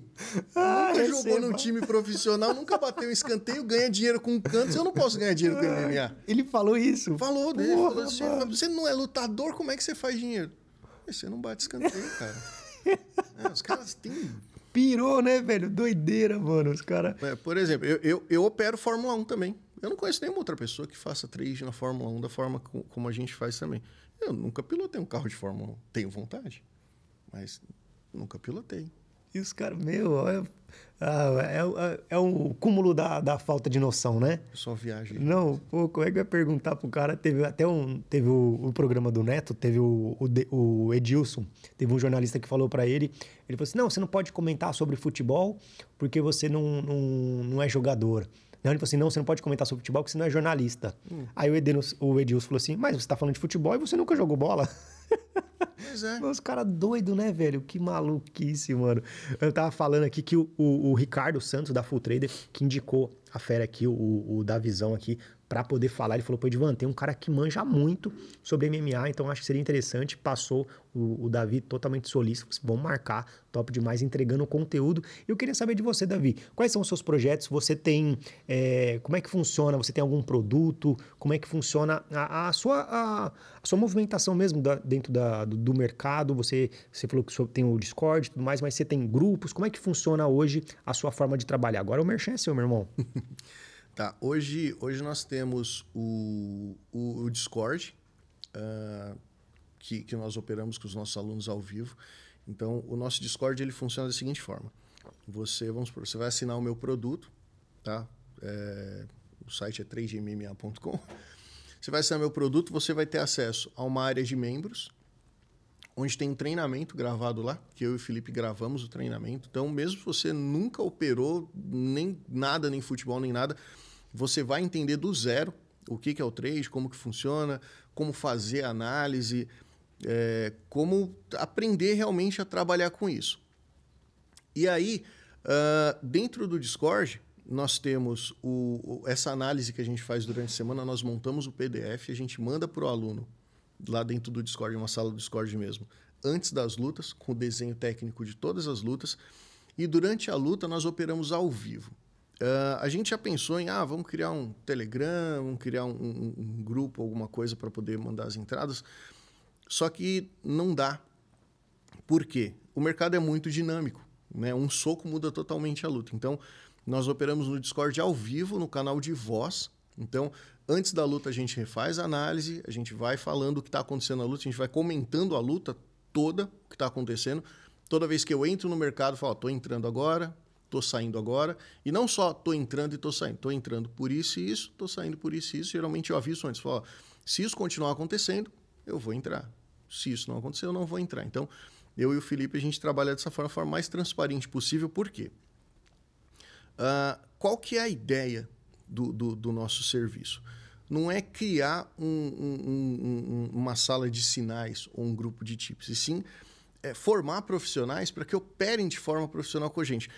Ah, nunca jogou num time profissional, nunca bateu um escanteio, ganha dinheiro com cantos, eu não posso ganhar dinheiro com MMA. Ele falou isso? Falou, dele. Porra, falou assim, você não é lutador, como é que você faz dinheiro? Você não bate escanteio, cara. é, os caras têm Pirou, né, velho? Doideira, mano, os caras. É, por exemplo, eu, eu, eu, opero Fórmula 1 também. Eu não conheço nenhuma outra pessoa que faça trade na Fórmula 1 da forma como a gente faz também. Eu nunca pilotei um carro de Fórmula 1. Tenho vontade, mas nunca pilotei. E os caras, meu, é, é, é, o cúmulo da, da falta de noção, né? Só viagem. Não, pô, como é que vai perguntar pro cara? Teve até um. Teve o, o programa do Neto, teve o, o, o Edilson, teve um jornalista que falou para ele. Ele falou assim: não, você não pode comentar sobre futebol porque você não, não, não é jogador. Não, ele falou assim: não, você não pode comentar sobre futebol porque você não é jornalista. Hum. Aí o Edilson, o Edilson falou assim: mas você tá falando de futebol e você nunca jogou bola. Pois é. Os caras doidos, né, velho? Que maluquice, mano. Eu tava falando aqui que o, o, o Ricardo Santos, da Full Trader, que indicou a fera aqui, o, o da visão aqui, para poder falar. Ele falou, pô, Edvan, tem um cara que manja muito sobre MMA, então acho que seria interessante. Passou o, o Davi totalmente solícito. Vamos marcar, top demais, entregando conteúdo. Eu queria saber de você, Davi, quais são os seus projetos? Você tem. É, como é que funciona? Você tem algum produto? Como é que funciona a, a sua, a, a, sua movimentação mesmo da, dentro da, do, do, mercado? Você, você falou que tem o Discord e tudo mais, mas você tem grupos. Como é que funciona hoje a sua forma de trabalhar? Agora o merchan é seu, meu irmão. Tá, hoje, hoje nós temos o, o, o Discord, uh, que, que nós operamos com os nossos alunos ao vivo. Então, o nosso Discord ele funciona da seguinte forma: você, vamos você vai assinar o meu produto, tá? É, o site é 3gmma.com. Você vai assinar meu produto, você vai ter acesso a uma área de membros, onde tem um treinamento gravado lá, que eu e o Felipe gravamos o treinamento. Então, mesmo se você nunca operou nem nada, nem futebol, nem nada, você vai entender do zero o que, é o trade, como que funciona, como fazer análise, é, como aprender realmente a trabalhar com isso. E aí, uh, dentro do Discord, nós temos o, essa análise que a gente faz durante a semana, nós montamos o PDF, a gente manda para o aluno lá dentro do Discord, uma sala do Discord mesmo, antes das lutas, com o desenho técnico de todas as lutas. E durante a luta nós operamos ao vivo. Uh, a gente já pensou em, ah, vamos criar um Telegram, vamos criar um, um, um grupo, alguma coisa para poder mandar as entradas. Só que não dá. Por quê? O mercado é muito dinâmico. Né? Um soco muda totalmente a luta. Então, nós operamos no Discord ao vivo, no canal de voz. Então, Antes da luta, a gente refaz a análise, a gente vai falando o que está acontecendo na luta, a gente vai comentando a luta toda, o que está acontecendo. Toda vez que eu entro no mercado, eu falo, estou entrando agora, estou saindo agora. E não só estou entrando e estou saindo, estou entrando por isso e isso, estou saindo por isso e isso. Geralmente eu aviso antes, falo, se isso continuar acontecendo, eu vou entrar. Se isso não acontecer, eu não vou entrar. Então, eu e o Felipe, a gente trabalha dessa forma, forma mais transparente possível. Por quê? Uh, qual que é a ideia do, do, do nosso serviço? Não é criar um, um, um, uma sala de sinais ou um grupo de tips, e sim é, formar profissionais para que operem de forma profissional com a gente.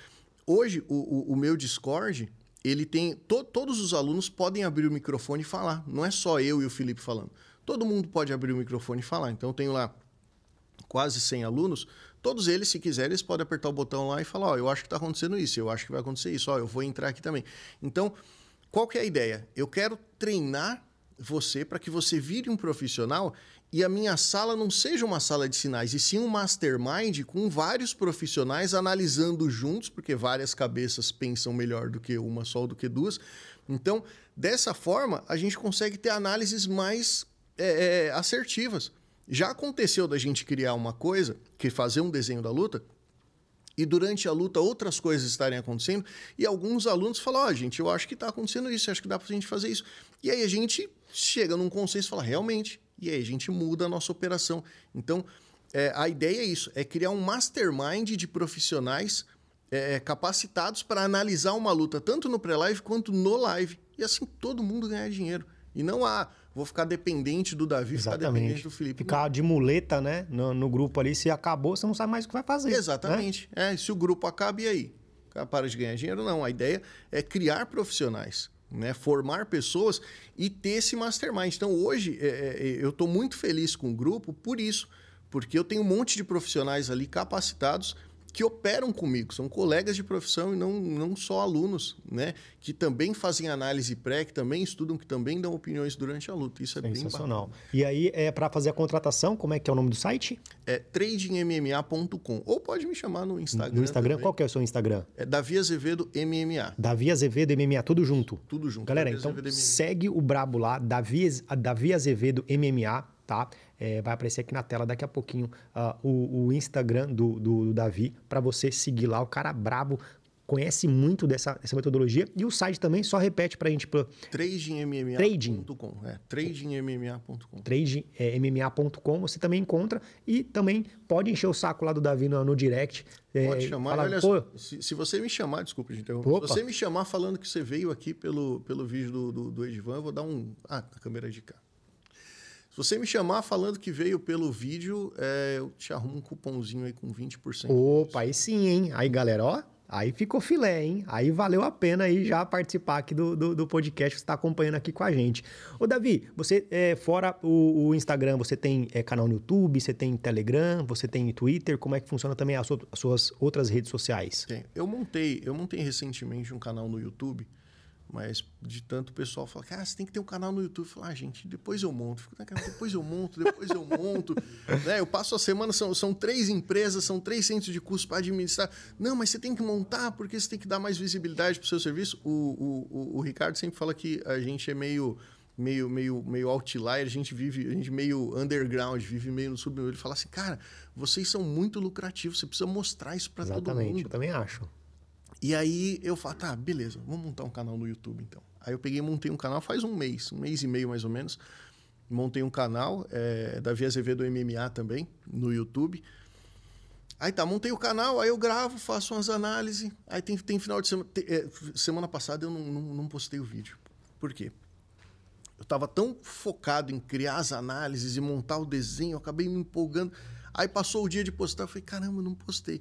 Hoje, o, o, o meu Discord, ele tem. To, todos os alunos podem abrir o microfone e falar. Não é só eu e o Felipe falando. Todo mundo pode abrir o microfone e falar. Então, eu tenho lá quase 100 alunos. Todos eles, se quiserem, eles podem apertar o botão lá e falar: Ó, oh, eu acho que está acontecendo isso, eu acho que vai acontecer isso, ó, oh, eu vou entrar aqui também. Então, qual que é a ideia? Eu quero treinar você para que você vire um profissional e a minha sala não seja uma sala de sinais, e sim um mastermind com vários profissionais analisando juntos, porque várias cabeças pensam melhor do que uma só ou do que duas. Então, dessa forma, a gente consegue ter análises mais é, é, assertivas. Já aconteceu da gente criar uma coisa, que fazer um desenho da luta, e durante a luta outras coisas estarem acontecendo, e alguns alunos falam: Ó, oh, gente, eu acho que está acontecendo isso, acho que dá para a gente fazer isso. E aí a gente chega num consenso e fala: realmente, e aí a gente muda a nossa operação. Então, é, a ideia é isso: é criar um mastermind de profissionais é, capacitados para analisar uma luta, tanto no pré-live quanto no live. E assim todo mundo ganhar dinheiro. E não há, vou ficar dependente do Davi, Exatamente. ficar dependente do Felipe. Ficar de muleta, né? No, no, grupo ali, se acabou, você não sabe mais o que vai fazer. Né? Exatamente. Né? É, se o grupo acaba, e aí? Para de ganhar dinheiro? Não. A ideia é criar profissionais né? formar pessoas e ter esse mastermind. Então, hoje, é, é, eu estou muito feliz com o grupo por isso, porque eu tenho um monte de profissionais ali capacitados que operam comigo, são colegas de profissão e não, não só alunos, né? Que também fazem análise pré, que também estudam, que também dão opiniões durante a luta. Isso é Sensacional. bem E aí, é para fazer a contratação, como é que é o nome do site? É tradingmma.com. Ou pode me chamar no Instagram. No Instagram, também. qual que é o seu Instagram? É Davi Azevedo MMA. Davi Azevedo MMA, tudo junto? Tudo junto. Galera, Davi então segue o Brabo lá, Davi, Davi Azevedo MMA, tá? É, vai aparecer aqui na tela daqui a pouquinho uh, o, o, Instagram do, do, do Davi para você seguir lá. O cara brabo, conhece muito dessa, dessa metodologia. E o site também só repete para a gente. Pra... Tradingmma.com. É, tradingmma.com. Tradingmma.com você também encontra e também pode encher o saco lá do Davi no, no direct. É, pode é, chamar. Falar, olha, se, se, você me chamar, desculpa de interromper. Opa. Se você me chamar falando que você veio aqui pelo, pelo vídeo do, do, do Edvan, eu vou dar um. Ah, a câmera de cá. Se você me chamar falando que veio pelo vídeo, é, eu te arrumo um cupomzinho aí com 20%. Opa, aí sim, hein? Aí, galera, ó, Aí ficou filé, hein? Aí valeu a pena aí já participar aqui do, do, do podcast que você está acompanhando aqui com a gente. Ô, Davi, você, é, fora o, o, Instagram, você tem é, canal no YouTube, você tem Telegram, você tem Twitter, como é que funciona também as, as suas outras redes sociais? Tem. Eu montei, eu montei recentemente um canal no YouTube mas de tanto o pessoal fala, cara, você tem que ter um canal no YouTube. Falo, ah, gente, depois eu monto. Fico, depois eu monto, depois eu monto. né? Eu passo a semana, são, são três empresas, são três centros de custo para administrar. Não, mas você tem que montar porque você tem que dar mais visibilidade para o seu serviço. O, o, o, o, Ricardo sempre fala que a gente é meio meio meio meio outlier, a gente vive, a gente meio underground, vive meio no submundo. Ele fala assim, cara, vocês são muito lucrativos, você precisa mostrar isso para todo mundo. Exatamente, eu também acho. E aí eu falo, tá, beleza, vamos montar um canal no YouTube então. Aí eu peguei e montei um canal faz um mês, um mês e meio mais ou menos. Montei um canal, é, da Via do MMA também, no YouTube. Aí tá, montei o canal, aí eu gravo, faço umas análises. Aí tem, tem final de semana. Tem, é, semana passada eu não, não, não, postei o vídeo. Por quê? Eu tava tão focado em criar as análises e montar o desenho, eu acabei me empolgando. Aí passou o dia de postar, eu falei, caramba, não postei.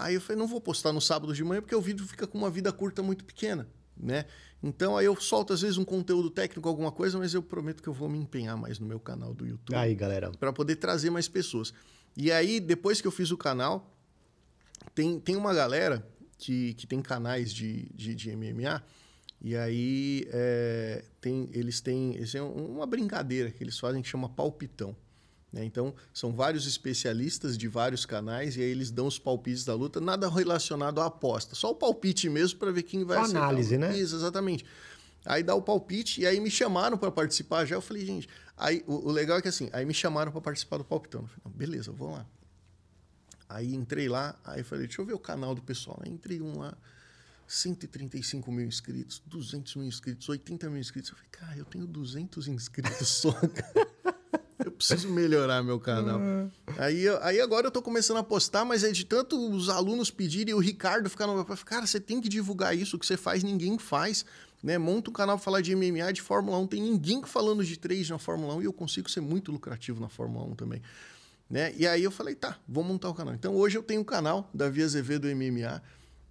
Aí eu falei, não vou postar no sábado de manhã porque o vídeo fica com uma vida curta muito pequena, né? Então aí eu solto às vezes um conteúdo técnico, alguma coisa, mas eu prometo que eu vou me empenhar mais no meu canal do YouTube. Aí, galera. Para poder trazer mais pessoas. E aí, depois que eu fiz o canal, tem, tem uma galera que, que tem canais de, de, de MMA, e aí é, tem, eles têm, eles têm uma brincadeira que eles fazem que chama palpitão. Né? Então, são vários especialistas de vários canais e aí eles dão os palpites da luta, nada relacionado à aposta, só o palpite mesmo para ver quem vai a análise, né? Isso, exatamente. Aí dá o palpite e aí me chamaram para participar já. Eu falei, gente, aí o, o, legal é que assim, aí me chamaram para participar do palpitão. Eu falei, não, beleza, vou lá. Aí entrei lá, aí falei, deixa eu ver o canal do pessoal. Aí entrei um lá, 135 mil inscritos, 200 mil inscritos, 80 mil inscritos. Eu falei, cara, eu tenho 200 inscritos só. eu preciso melhorar meu canal. aí, aí agora eu tô começando a postar, mas é de tanto os alunos pedirem e o Ricardo ficar no. Cara, você tem que divulgar isso, o que você faz, ninguém faz. Né? Monta um canal pra falar de MMA, de Fórmula 1. Tem ninguém falando de trade na Fórmula 1 e eu consigo ser muito lucrativo na Fórmula 1 também. Né? E aí eu falei, tá, vou montar o canal. Então hoje eu tenho um canal, Davi Azevedo MMA.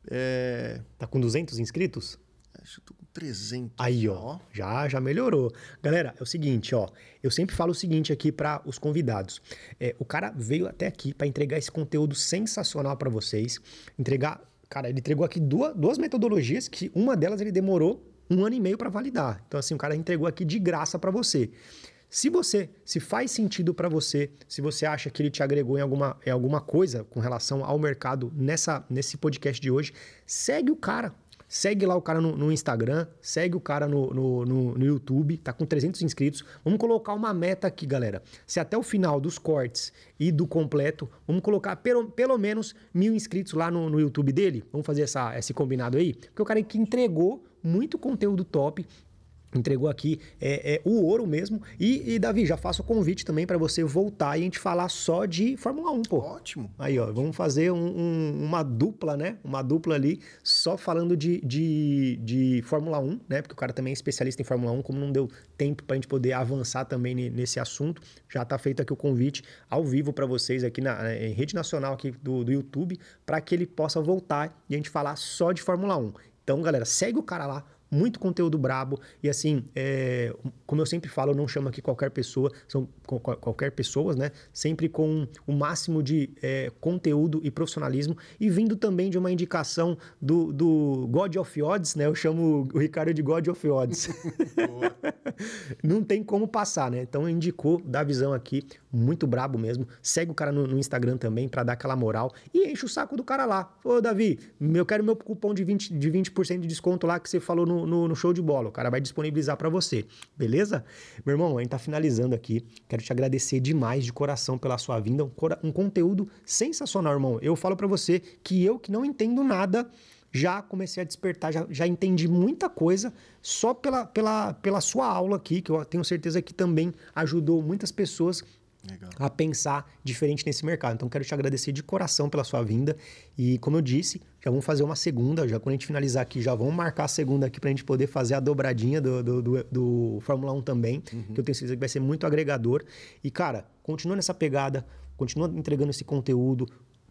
É... Tá com 200 inscritos? Acho que tô 300. Aí, ó, já, já melhorou. Galera, é o seguinte, ó. Eu sempre falo o seguinte aqui para os convidados. É, o cara veio até aqui para entregar esse conteúdo sensacional para vocês. Entregar, cara, ele entregou aqui duas, duas metodologias que uma delas ele demorou um ano e meio para validar. Então, assim, o cara entregou aqui de graça para você. Se você, se faz sentido para você, se você acha que ele te agregou em alguma, em alguma coisa com relação ao mercado nessa, nesse podcast de hoje, segue o cara. Segue lá o cara no, no Instagram, segue o cara no, no, no, YouTube, tá com 300 inscritos. Vamos colocar uma meta aqui, galera. Se até o final dos cortes e do completo, vamos colocar pelo, pelo menos mil inscritos lá no, no YouTube dele. Vamos fazer essa, esse combinado aí? Porque o cara que entregou muito conteúdo top, entregou aqui é, é, o ouro mesmo. E, e, Davi, já faço o convite também para você voltar e a gente falar só de Fórmula 1, pô. Ótimo. Aí, ó, vamos fazer um, um, uma dupla, né? Uma dupla ali, só falando de, de, de, Fórmula 1, né? Porque o cara também é especialista em Fórmula 1, como não deu tempo para a gente poder avançar também nesse assunto, já tá feito aqui o convite ao vivo para vocês aqui na em rede nacional aqui do, do YouTube, para que ele possa voltar e a gente falar só de Fórmula 1. Então, galera, segue o cara lá, muito conteúdo brabo. E assim, é, como eu sempre falo, eu não chamo aqui qualquer pessoa, são qualquer pessoas, né? Sempre com o máximo de é, conteúdo e profissionalismo. E vindo também de uma indicação do, do God of Odds, né? Eu chamo o Ricardo de God of Odds. não tem como passar, né? Então indicou, dá visão aqui, muito brabo mesmo. Segue o cara no, no Instagram também para dar aquela moral e enche o saco do cara lá. Ô, Davi, eu quero meu cupom de 20%, de, 20 de desconto lá que você falou no, no, no show de bola. O cara vai disponibilizar para você, beleza? Meu irmão, a gente tá finalizando aqui. Quero te agradecer demais de coração pela sua vinda. Um, um conteúdo sensacional, irmão. Eu falo para você que eu que não entendo nada já comecei a despertar, já, já entendi muita coisa só pela, pela, pela sua aula aqui, que eu tenho certeza que também ajudou muitas pessoas Legal. a pensar diferente nesse mercado. Então, quero te agradecer de coração pela sua vinda. E, como eu disse, já vamos fazer uma segunda. Já quando a gente finalizar aqui, já vamos marcar a segunda aqui para a gente poder fazer a dobradinha do, do, do, do Fórmula 1 também, uhum. que eu tenho certeza que vai ser muito agregador. E, cara, continua nessa pegada, continua entregando esse conteúdo.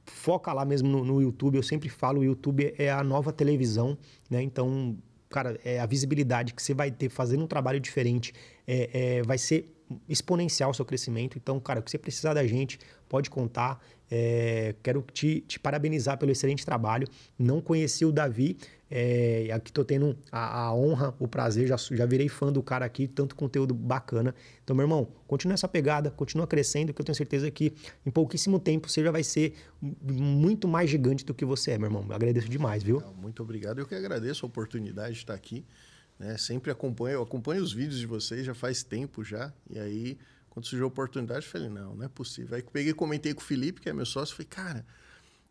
Foca lá mesmo no, no YouTube. Eu sempre falo, o YouTube é a nova televisão, né? Então, cara, é a visibilidade que você vai ter fazendo um trabalho diferente é, é vai ser exponencial o seu crescimento. Então, cara, o que você precisar da gente, pode contar. É, quero te, te, parabenizar pelo excelente trabalho. Não conheci o Davi, é, aqui estou tendo a, a, honra, o prazer, já, já virei fã do cara aqui, tanto conteúdo bacana. Então, meu irmão, continua essa pegada, continua crescendo, que eu tenho certeza que em pouquíssimo tempo você já vai ser muito mais gigante do que você é, meu irmão. Eu agradeço demais, viu? Muito obrigado. Eu que agradeço a oportunidade de estar aqui. Né? Sempre acompanho, eu acompanho os vídeos de vocês já faz tempo já. E aí, quando surgiu a oportunidade, eu falei, não, não é possível. Aí peguei comentei com o Felipe, que é meu sócio, falei, cara,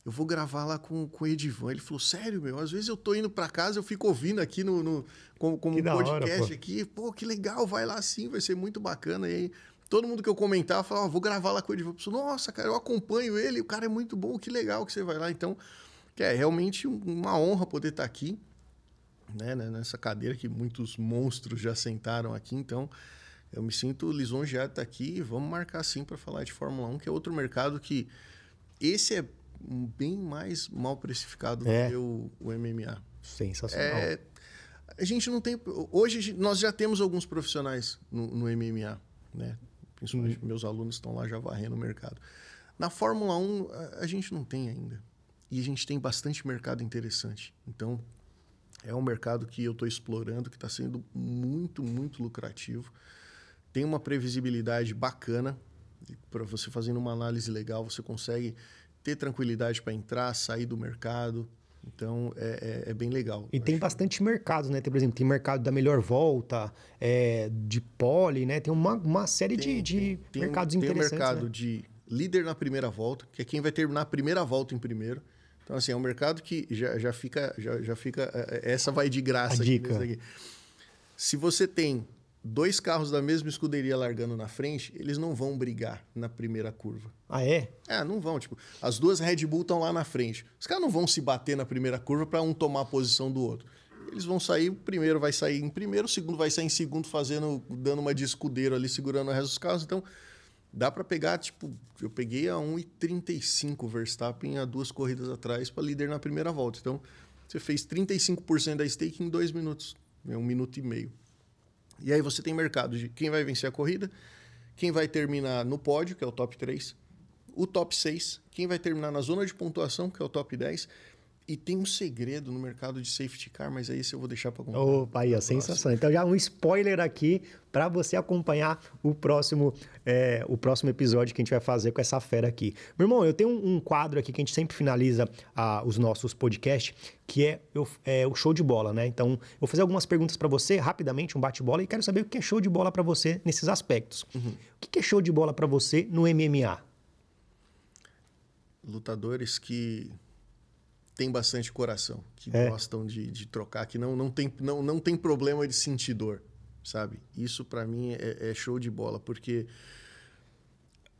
eu vou gravar lá com, com o Edivan. Ele falou, sério, meu? Às vezes eu tô indo para casa, eu fico ouvindo aqui no, no como, como um podcast hora, aqui. Pô, que legal, vai lá sim, vai ser muito bacana. E aí, todo mundo que eu comentava falava, vou gravar lá com o Edivan. Eu falei, Nossa, cara, eu acompanho ele, o cara é muito bom, que legal que você vai lá. Então, é realmente uma honra poder estar aqui né, né, nessa cadeira que muitos monstros já sentaram aqui. Então, eu me sinto lisonjeado de estar aqui e vamos marcar sim para falar de Fórmula 1, que é outro mercado que esse é bem mais mal precificado é. do que o, o MMA. Sensacional. É, a gente não tem. Hoje nós já temos alguns profissionais no, no MMA, né? Principalmente meus alunos estão lá já varrendo o mercado. Na Fórmula 1, a, a gente não tem ainda. E a gente tem bastante mercado interessante. Então, é um mercado que eu estou explorando, que está sendo muito, muito lucrativo. Tem uma previsibilidade bacana. Para você fazendo uma análise legal, você consegue ter tranquilidade para entrar, sair do mercado. Então é, é, é bem legal. E tem acho. bastante mercado, né? Tem, por exemplo, tem mercado da melhor volta, é, de pole, né? Tem uma, uma série tem, de, de tem, mercados interessantes. Tem o mercado né? de líder na primeira volta, que é quem vai terminar a primeira volta em primeiro. Então, assim, é um mercado que já, já fica. Já, já fica é, é, essa vai de graça. A dica. Aqui, Se você tem dois carros da mesma escuderia largando na frente, eles não vão brigar na primeira curva. Ah, é? É, não vão. Tipo, as duas Red Bull estão lá na frente. Os caras não vão se bater na primeira curva para um tomar a posição do outro. Eles vão sair, o primeiro vai sair em primeiro, o segundo vai sair em segundo, fazendo, dando uma de escudeiro ali, segurando o resto dos carros. Então, dá para pegar, tipo, eu peguei a 1,35 Verstappen há duas corridas atrás para líder na primeira volta. Então, você fez 35% da stake em dois minutos, é um minuto e meio. E aí você tem mercado de quem vai vencer a corrida, quem vai terminar no pódio, que é o top 3, o top 6, quem vai terminar na zona de pontuação, que é o top 10, e tem um segredo no mercado de safety car, mas aí isso eu vou deixar para contar. Opa, aí, a sensação. Então já um spoiler aqui para você acompanhar o próximo, é, o próximo episódio que a gente vai fazer com essa fera aqui. Meu irmão, eu tenho um, um quadro aqui que a gente sempre finaliza ah, os nossos podcasts, que é, eu, é, o show de bola, né? Então, eu vou fazer algumas perguntas para você, rapidamente, um bate-bola, e quero saber o que é show de bola para você nesses aspectos. Uhum. O que é show de bola para você no MMA? Lutadores que tem bastante coração, que é. gostam de, de, trocar, que não, não, tem, não, não tem problema de sentir dor, sabe? Isso para mim é, é, show de bola, porque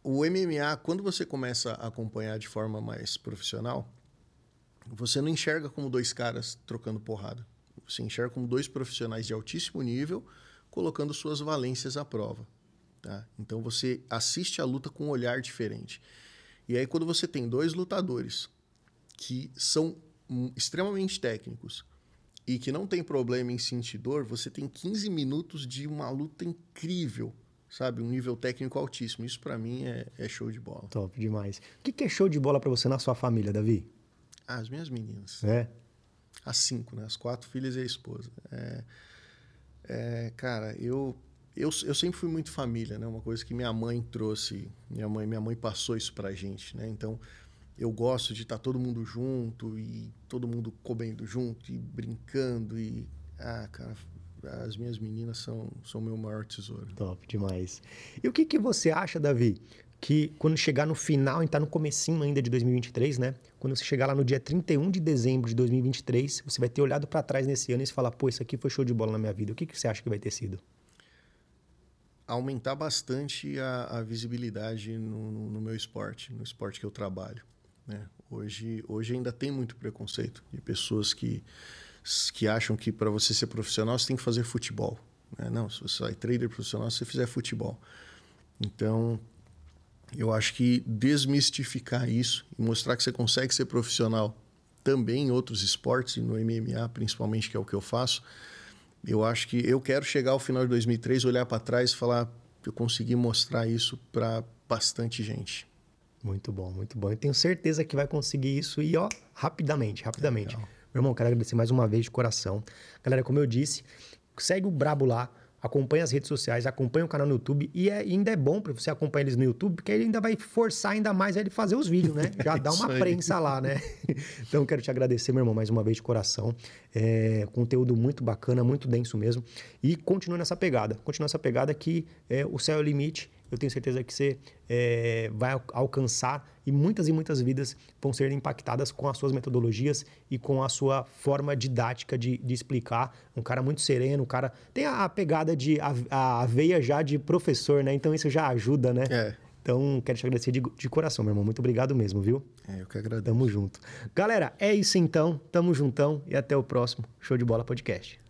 o MMA, quando você começa a acompanhar de forma mais profissional, você não enxerga como dois caras trocando porrada. Você enxerga como dois profissionais de altíssimo nível colocando suas valências à prova. Tá? Então você assiste a luta com um olhar diferente. E aí, quando você tem dois lutadores que são extremamente técnicos e que não tem problema em sentir dor, você tem 15 minutos de uma luta incrível, sabe? Um nível técnico altíssimo. Isso para mim é, é, show de bola. Top demais. O que, que é show de bola para você na sua família, Davi? Ah, as minhas meninas. É? As cinco, né? As quatro filhas e a esposa. É, é, cara, eu, eu, eu sempre fui muito família, né? Uma coisa que minha mãe trouxe, minha mãe, minha mãe passou isso pra gente, né? Então, eu gosto de estar todo mundo junto e todo mundo comendo junto e brincando e ah, cara, as minhas meninas são são meu maior tesouro. Top demais. E o que que você acha, Davi, que quando chegar no final, a gente tá no comecinho ainda de 2023, né? Quando você chegar lá no dia 31 de dezembro de 2023, você vai ter olhado para trás nesse ano e falar, pô, isso aqui foi show de bola na minha vida. O que que você acha que vai ter sido? Aumentar bastante a, a visibilidade no, no, no meu esporte, no esporte que eu trabalho. Né? Hoje, hoje ainda tem muito preconceito de pessoas que, que acham que para você ser profissional você tem que fazer futebol. Né? Não, se você é trader profissional, você fizer futebol. Então, eu acho que desmistificar isso e mostrar que você consegue ser profissional também em outros esportes, e no MMA principalmente, que é o que eu faço, eu acho que eu quero chegar ao final de 2003, olhar para trás e falar eu consegui mostrar isso para bastante gente. Muito bom, muito bom. Eu tenho certeza que vai conseguir isso e, ó, rapidamente, rapidamente. Legal. Meu irmão, quero agradecer mais uma vez de coração. Galera, como eu disse, segue o Brabo lá, acompanha as redes sociais, acompanha o canal no YouTube e, é, ainda é bom para você acompanhar eles no YouTube, porque ele ainda vai forçar ainda mais ele fazer os vídeos, né? Já dá uma prensa lá, né? então quero te agradecer, meu irmão, mais uma vez de coração. É, conteúdo muito bacana, muito denso mesmo. E continua nessa pegada. Continua nessa pegada que é, o céu é o limite eu tenho certeza que você é, vai alcançar e muitas e muitas vidas vão ser impactadas com as suas metodologias e com a sua forma didática de, de explicar. Um cara muito sereno, um cara tem a, pegada de a, a veia já de professor, né? Então isso já ajuda, né? É. Então, quero te agradecer de, de, coração, meu irmão. Muito obrigado mesmo, viu? É, eu que agradeço. Tamo junto. Galera, é isso então. Tamo juntão e até o próximo Show de Bola Podcast.